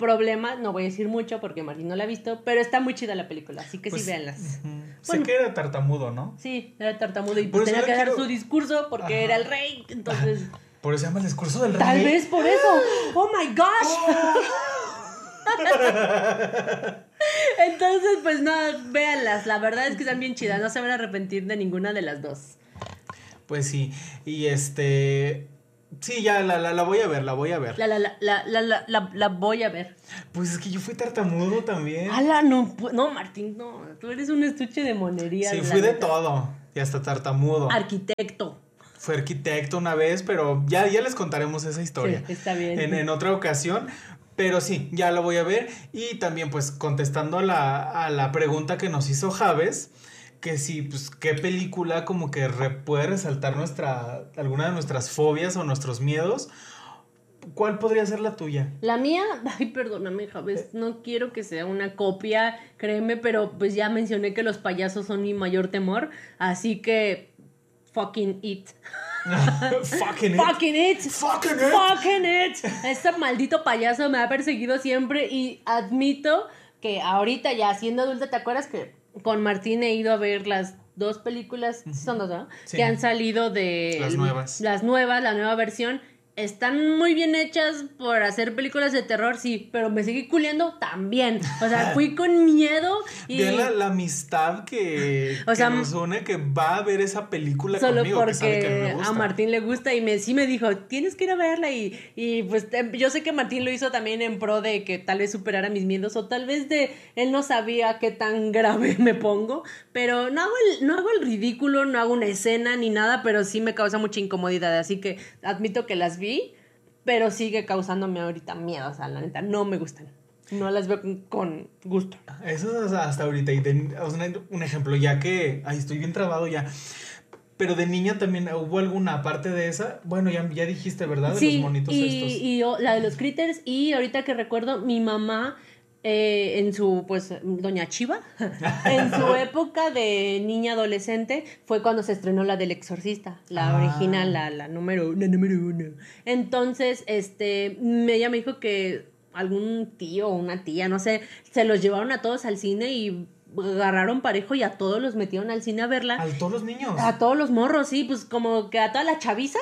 problema, no voy a decir mucho porque Martín no la ha visto, pero está muy chida la película, así que sí pues, véanlas. sé que era tartamudo, ¿no? Sí, era tartamudo y pues tenía que dar su discurso porque era el rey, entonces... Por eso se llama el discurso del rey. Tal vez por eso. [gasps] ¡Oh, my gosh! [laughs] Entonces, pues no, véanlas. La verdad es que están bien chidas. No se van a arrepentir de ninguna de las dos. Pues sí. Y este. Sí, ya la, la, la, voy a ver, la voy a ver. La, la, la, la, la, la, voy a ver. Pues es que yo fui tartamudo también. Ala, no, no, Martín, no. Tú eres un estuche de monería. Sí, fui de todo. Y hasta tartamudo. Arquitecto. Fui arquitecto una vez, pero ya, ya les contaremos esa historia. Sí, está bien. En, en otra ocasión. Pero sí, ya la voy a ver. Y también, pues, contestando a la, a la pregunta que nos hizo Javes que sí, pues qué película como que puede resaltar nuestra, alguna de nuestras fobias o nuestros miedos. ¿Cuál podría ser la tuya? La mía, [laughs] ay, perdóname, Javes, no quiero que sea una copia, créeme, pero pues ya mencioné que los payasos son mi mayor temor, así que fucking it. [laughs] fucking, it. Fucking it. Fucking it. Fucking it. Este maldito payaso me ha perseguido siempre y admito que ahorita ya siendo adulta, ¿te acuerdas que con Martín he ido a ver las dos películas, son dos, ¿no? Que han salido de... Las nuevas. Las nuevas, la nueva versión están muy bien hechas por hacer películas de terror, sí, pero me seguí culiando también. O sea, fui con miedo y... De la, amistad que, nos une, que va a ver esa película solo conmigo, porque a Martín le gusta y me, sí me dijo, tienes que ir a verla y, y pues yo sé que Martín lo hizo también en pro de que tal vez superara mis miedos o tal vez de él no sabía qué tan grave [laughs] me pongo, pero no hago el, no hago el ridículo, no hago una escena ni nada, pero sí me causa mucha incomodidad, así que admito que las pero sigue causándome ahorita miedo, o sea, la neta, no me gustan. No las veo con, gusto. Eso es hasta ahorita. Y un ejemplo, ya que. Ay, estoy bien trabado ya. Pero de niña también hubo alguna parte de esa. Bueno, ya, ya dijiste, ¿verdad? De los monitos y, estos. Y la de los critters. Y ahorita que recuerdo, mi mamá eh, en su, pues, Doña Chiva, en su [laughs] época de niña adolescente, fue cuando se estrenó la del Exorcista, la ah. original, la, la, número, la número uno. Entonces, este, ella me dijo que algún tío o una tía, no sé, se los llevaron a todos al cine y agarraron parejo y a todos los metieron al cine a verla. ¿A todos los niños? A todos los morros, sí, pues como que a toda la chaviza.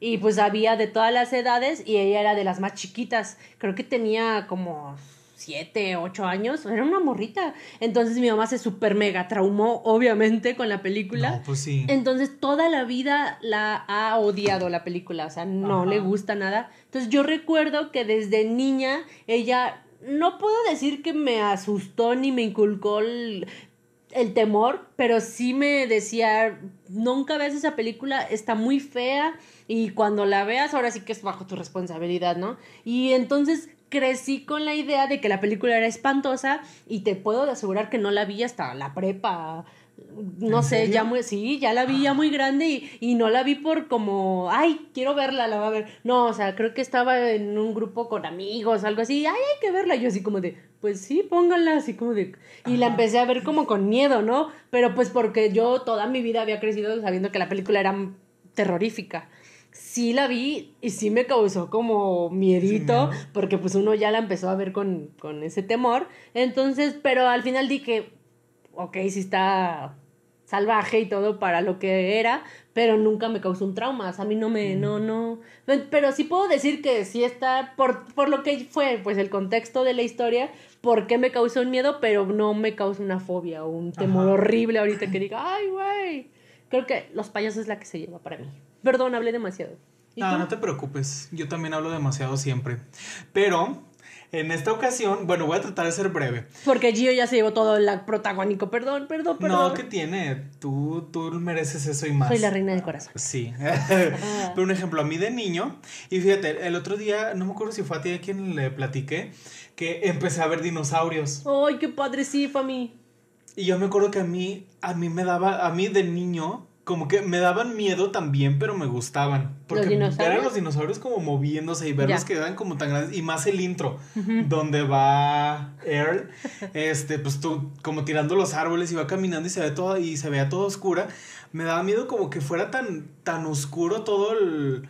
Y pues había de todas las edades y ella era de las más chiquitas. Creo que tenía como siete, ocho años, era una morrita. Entonces mi mamá se super mega traumó, obviamente, con la película. No, pues sí. Entonces toda la vida la ha odiado la película, o sea, no le gusta nada. Entonces yo recuerdo que desde niña ella, no puedo decir que me asustó ni me inculcó el, el temor, pero sí me decía, nunca veas esa película, está muy fea y cuando la veas ahora sí que es bajo tu responsabilidad, ¿no? Y entonces crecí con la idea de que la película era espantosa y te puedo asegurar que no la vi hasta la prepa. No sé, ya muy, sí, ya la vi ya muy grande y, y, no la vi por como, ay, quiero verla, la va a ver. No, o sea, creo que estaba en un grupo con amigos, algo así, ay, hay que verla. yo así como de, pues sí, pónganla, así como de... Y la empecé a ver como con miedo, ¿no? Pero pues porque yo toda mi vida había crecido sabiendo que la película era terrorífica sí la vi y sí me causó como miedito, porque pues uno ya la empezó a ver con, con ese temor. Entonces, pero al final dije, ok, sí está salvaje y todo para lo que era, pero nunca me causó un trauma, o sea, a mí no me, no, no, pero sí puedo decir que sí está, por, por lo que fue, pues el contexto de la historia, por qué me causó un miedo, pero no me causó una fobia o un temor horrible ahorita que diga, ay, güey, creo que los payasos es la que se lleva para mí. Perdón, hablé demasiado. No, no te preocupes. Yo también hablo demasiado siempre. Pero en esta ocasión, bueno, voy a tratar de ser breve. Porque Gio ya se llevó todo el protagónico. Perdón, perdón, perdón. No, ¿qué tiene? Tú, tú mereces eso y más. Soy la reina del corazón. Sí. [laughs] Pero un ejemplo, a mí de niño, y fíjate, el otro día, no me acuerdo si fue a ti a quien le platiqué, que empecé a ver dinosaurios. Ay, qué padre, sí, fue a mí. Y yo me acuerdo que a mí, a mí me daba, a mí de niño, como que me daban miedo también, pero me gustaban. Porque ¿Los ver a los dinosaurios como moviéndose y verlos que eran como tan grandes. Y más el intro, donde va Earl, este, pues tú, como tirando los árboles y va caminando y se ve todo, y se vea todo oscura. Me daba miedo como que fuera tan, tan oscuro todo el.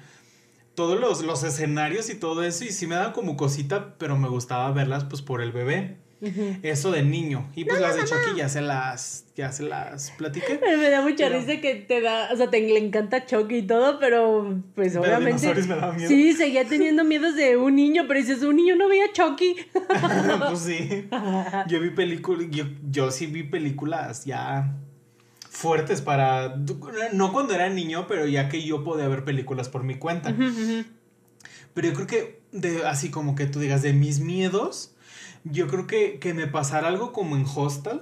Todos los, los escenarios y todo eso. Y sí me daba como cosita, pero me gustaba verlas pues por el bebé. Eso de niño. Y pues las de Chucky ya se las, ya se las platiqué. me da mucha risa que te da, o sea, te le encanta Chucky y todo, pero pues obviamente. Me Sí, seguía teniendo miedos de un niño, pero dices, un niño no veía Chucky. [laughs] pues sí. [laughs] Yo vi películas, yo, yo sí vi películas ya fuertes para. No cuando era niño, pero ya que yo podía ver películas por mi cuenta. Pero yo creo que de así como que tú digas de mis miedos yo creo que, que me pasara algo como en Hostel.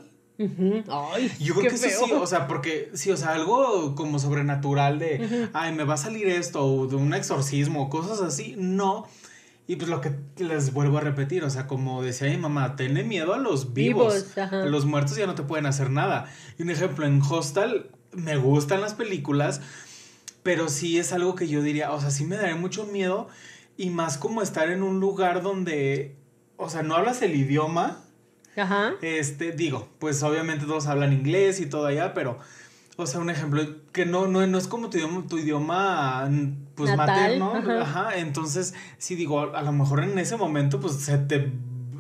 Ay, yo creo que eso sí, o sea, porque sí, o sea, algo como sobrenatural de, ay, me va a salir esto, o de un exorcismo, cosas así, no. Y pues lo que les vuelvo a repetir, o sea, como decía mi mamá, tenle miedo a los vivos. los muertos ya no te pueden hacer nada. Y un ejemplo, en Hostel me gustan las películas, pero sí es algo que yo diría, o sea, sí me daría mucho miedo y más como estar en un lugar donde o sea, no hablas el idioma. Ajá. Este, digo, pues obviamente todos hablan inglés y todo allá, pero, o sea, un ejemplo, que no, no, no es como tu idioma, tu idioma pues materno. Ajá. Entonces, sí digo, a lo mejor en ese momento, pues se te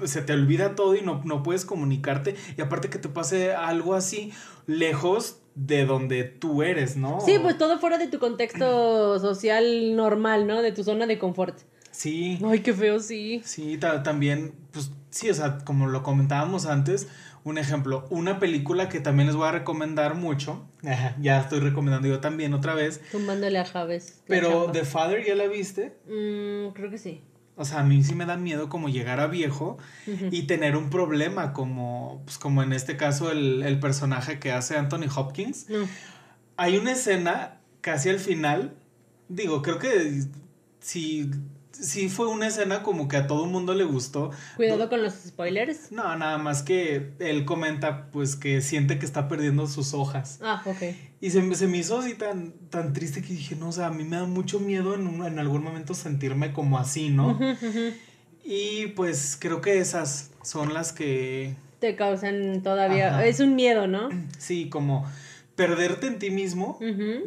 se te olvida todo y no, no puedes comunicarte. Y aparte que te pase algo así lejos de donde tú eres, ¿no? Sí, pues todo fuera de tu contexto social normal, ¿no? De tu zona de confort. Sí. Ay, qué feo, sí. Sí, también, pues sí, o sea, como lo comentábamos antes, un ejemplo, una película que también les voy a recomendar mucho, [laughs] ya estoy recomendando yo también otra vez. Tumbándole a Javes. Pero The Father, ¿ya la viste? Mm, creo que sí. O sea, a mí sí me da miedo como llegar a viejo y tener un problema, como, pues como en este caso el, el personaje que hace Anthony Hopkins. No. Hay una escena casi al final, digo, creo que si sí fue una escena como que a todo el mundo le gustó. Cuidado con los spoilers. No, nada más que él comenta pues que siente que está perdiendo sus hojas. Ah, ok. Y se, se me hizo así tan, tan triste que dije, no, o sea, a mí me da mucho miedo en, en algún momento sentirme como así, ¿no? Y pues creo que esas son las que... Te causan todavía... Es un miedo, ¿no? Sí, como perderte en ti mismo,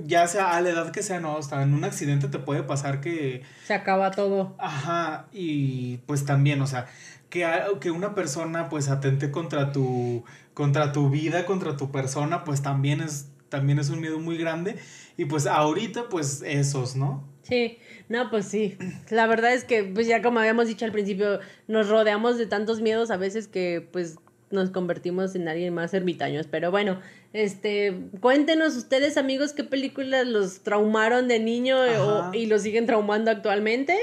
ya sea a la edad que sea, no, hasta en un accidente te puede pasar que... Se acaba todo. Ajá, y pues también, o sea, que, que una persona pues atente contra tu, contra tu vida, contra tu persona, pues también es, también es un miedo muy grande. Y pues ahorita, pues esos, ¿no? Sí, no, pues sí. La verdad es que, pues ya como habíamos dicho al principio, nos rodeamos de tantos miedos a veces que pues nos convertimos en alguien más ermitaños. Pero bueno, este, cuéntenos ustedes, amigos, qué películas los traumaron de niño y los siguen traumando actualmente.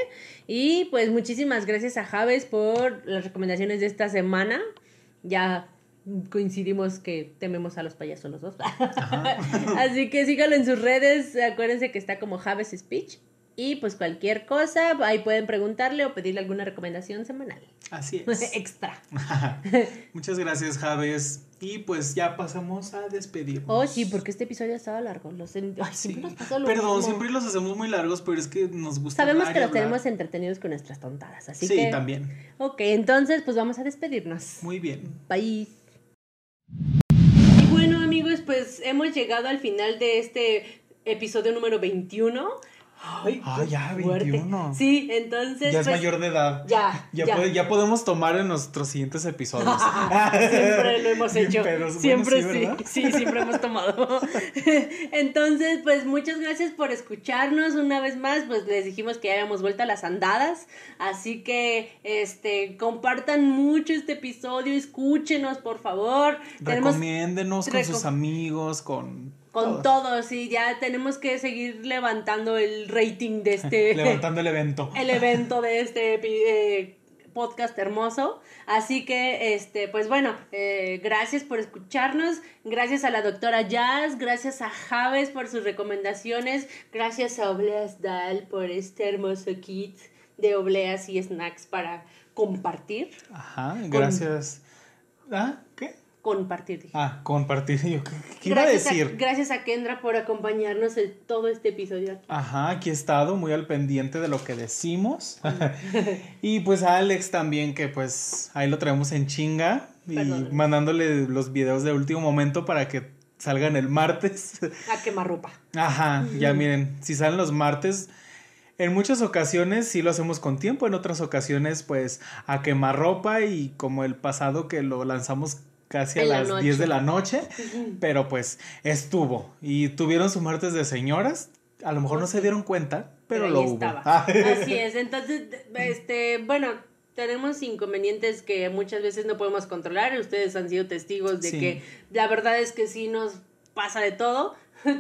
Y pues muchísimas gracias a Javes por las recomendaciones de esta semana. Ya coincidimos que tememos a los payasos los dos. [laughs] Así que síganlo en sus redes. Acuérdense que está como Javes Speech. Y pues cualquier cosa, ahí pueden preguntarle o pedirle alguna recomendación semanal. Así [laughs] es. Extra. [laughs] Muchas gracias, Javes. Y pues ya pasamos a despedirnos. Oh, sí, porque este episodio estaba largo. Los Ay, siempre nos Perdón, siempre los hacemos muy largos, pero es que nos gusta. Sabemos que los tenemos entretenidos con nuestras tontadas, así que. Sí, también. Ok, entonces pues vamos a despedirnos. Muy bien. Bye. Y bueno, amigos, pues hemos llegado al final de este episodio número 21. Ay, ya, 21. Sí, entonces. Ya es pues, mayor de edad. Ya. Ya, ya. podemos tomar en nuestros siguientes episodios. [laughs] siempre lo hemos hecho. siempre sí, sí, siempre hemos tomado. [laughs] entonces, pues muchas gracias por escucharnos una vez más. Pues les dijimos que ya habíamos vuelto a las andadas. Así que, este, compartan mucho este episodio, escúchenos, por favor. Recomiéndenos con sus amigos, con con todos. y ya tenemos que seguir levantando el rating de este... [laughs] levantando el evento. [laughs] el evento de este eh, podcast hermoso. Así que, este, pues bueno, eh, gracias por escucharnos, gracias a la doctora Jazz, gracias a Javes por sus recomendaciones, gracias a Obleas Dal por este hermoso kit de obleas y snacks para compartir. Ajá, gracias. ¿Ah? Compartir. Ah, compartir. [laughs] Yo, ¿Qué iba a decir? gracias a Kendra por acompañarnos en todo este episodio. Ajá, aquí he estado muy al pendiente de lo que decimos. [laughs] y pues a Alex también, que pues ahí lo traemos en chinga. Y mandándole los videos de último momento para que salgan el martes. A quemarropa. Ajá, ya miren, si salen los martes. En muchas ocasiones sí lo hacemos con tiempo, en otras ocasiones pues a quemarropa y como el pasado que lo lanzamos casi a las 10 de la noche, pero pues estuvo. Y tuvieron su martes de señoras, a lo mejor no se dieron cuenta, pero, lo hubo. Así es, [laughs] entonces, este, bueno, tenemos inconvenientes que muchas veces no podemos controlar, ustedes han sido testigos de que la verdad es que sí nos pasa de todo. [laughs]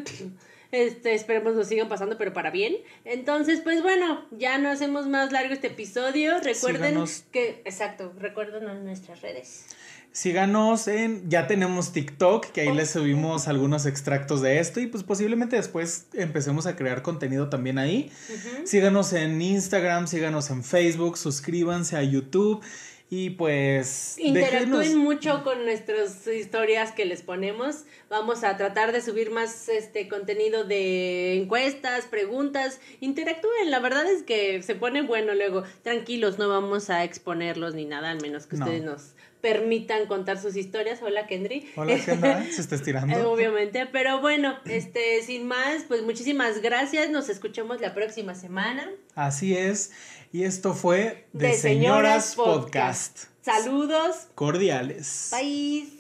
Este, esperemos nos sigan pasando, pero para bien. Entonces, pues bueno, ya no hacemos más largo este episodio. Recuerden que, exacto, recuerden nuestras redes. Síganos en, ya tenemos TikTok, que ahí les subimos algunos extractos de esto y pues posiblemente después empecemos a crear contenido también ahí. Síganos en Instagram, síganos en Facebook, suscríbanse a YouTube y pues... Interactúen mucho con nuestras historias que les ponemos. Vamos a tratar de subir más este contenido de encuestas, preguntas. Interactúen, la verdad es que se pone bueno luego. Tranquilos, no vamos a exponerlos ni nada, al menos que ustedes nos permitan contar sus historias. Hola, Kendry. Hola, Kendra. [laughs] Se está estirando. Obviamente. Pero bueno, este, sin más, pues muchísimas gracias. Nos escuchamos la próxima semana. Así es. Y esto fue De, Señoras, Podcast. Saludos. Cordiales. Bye.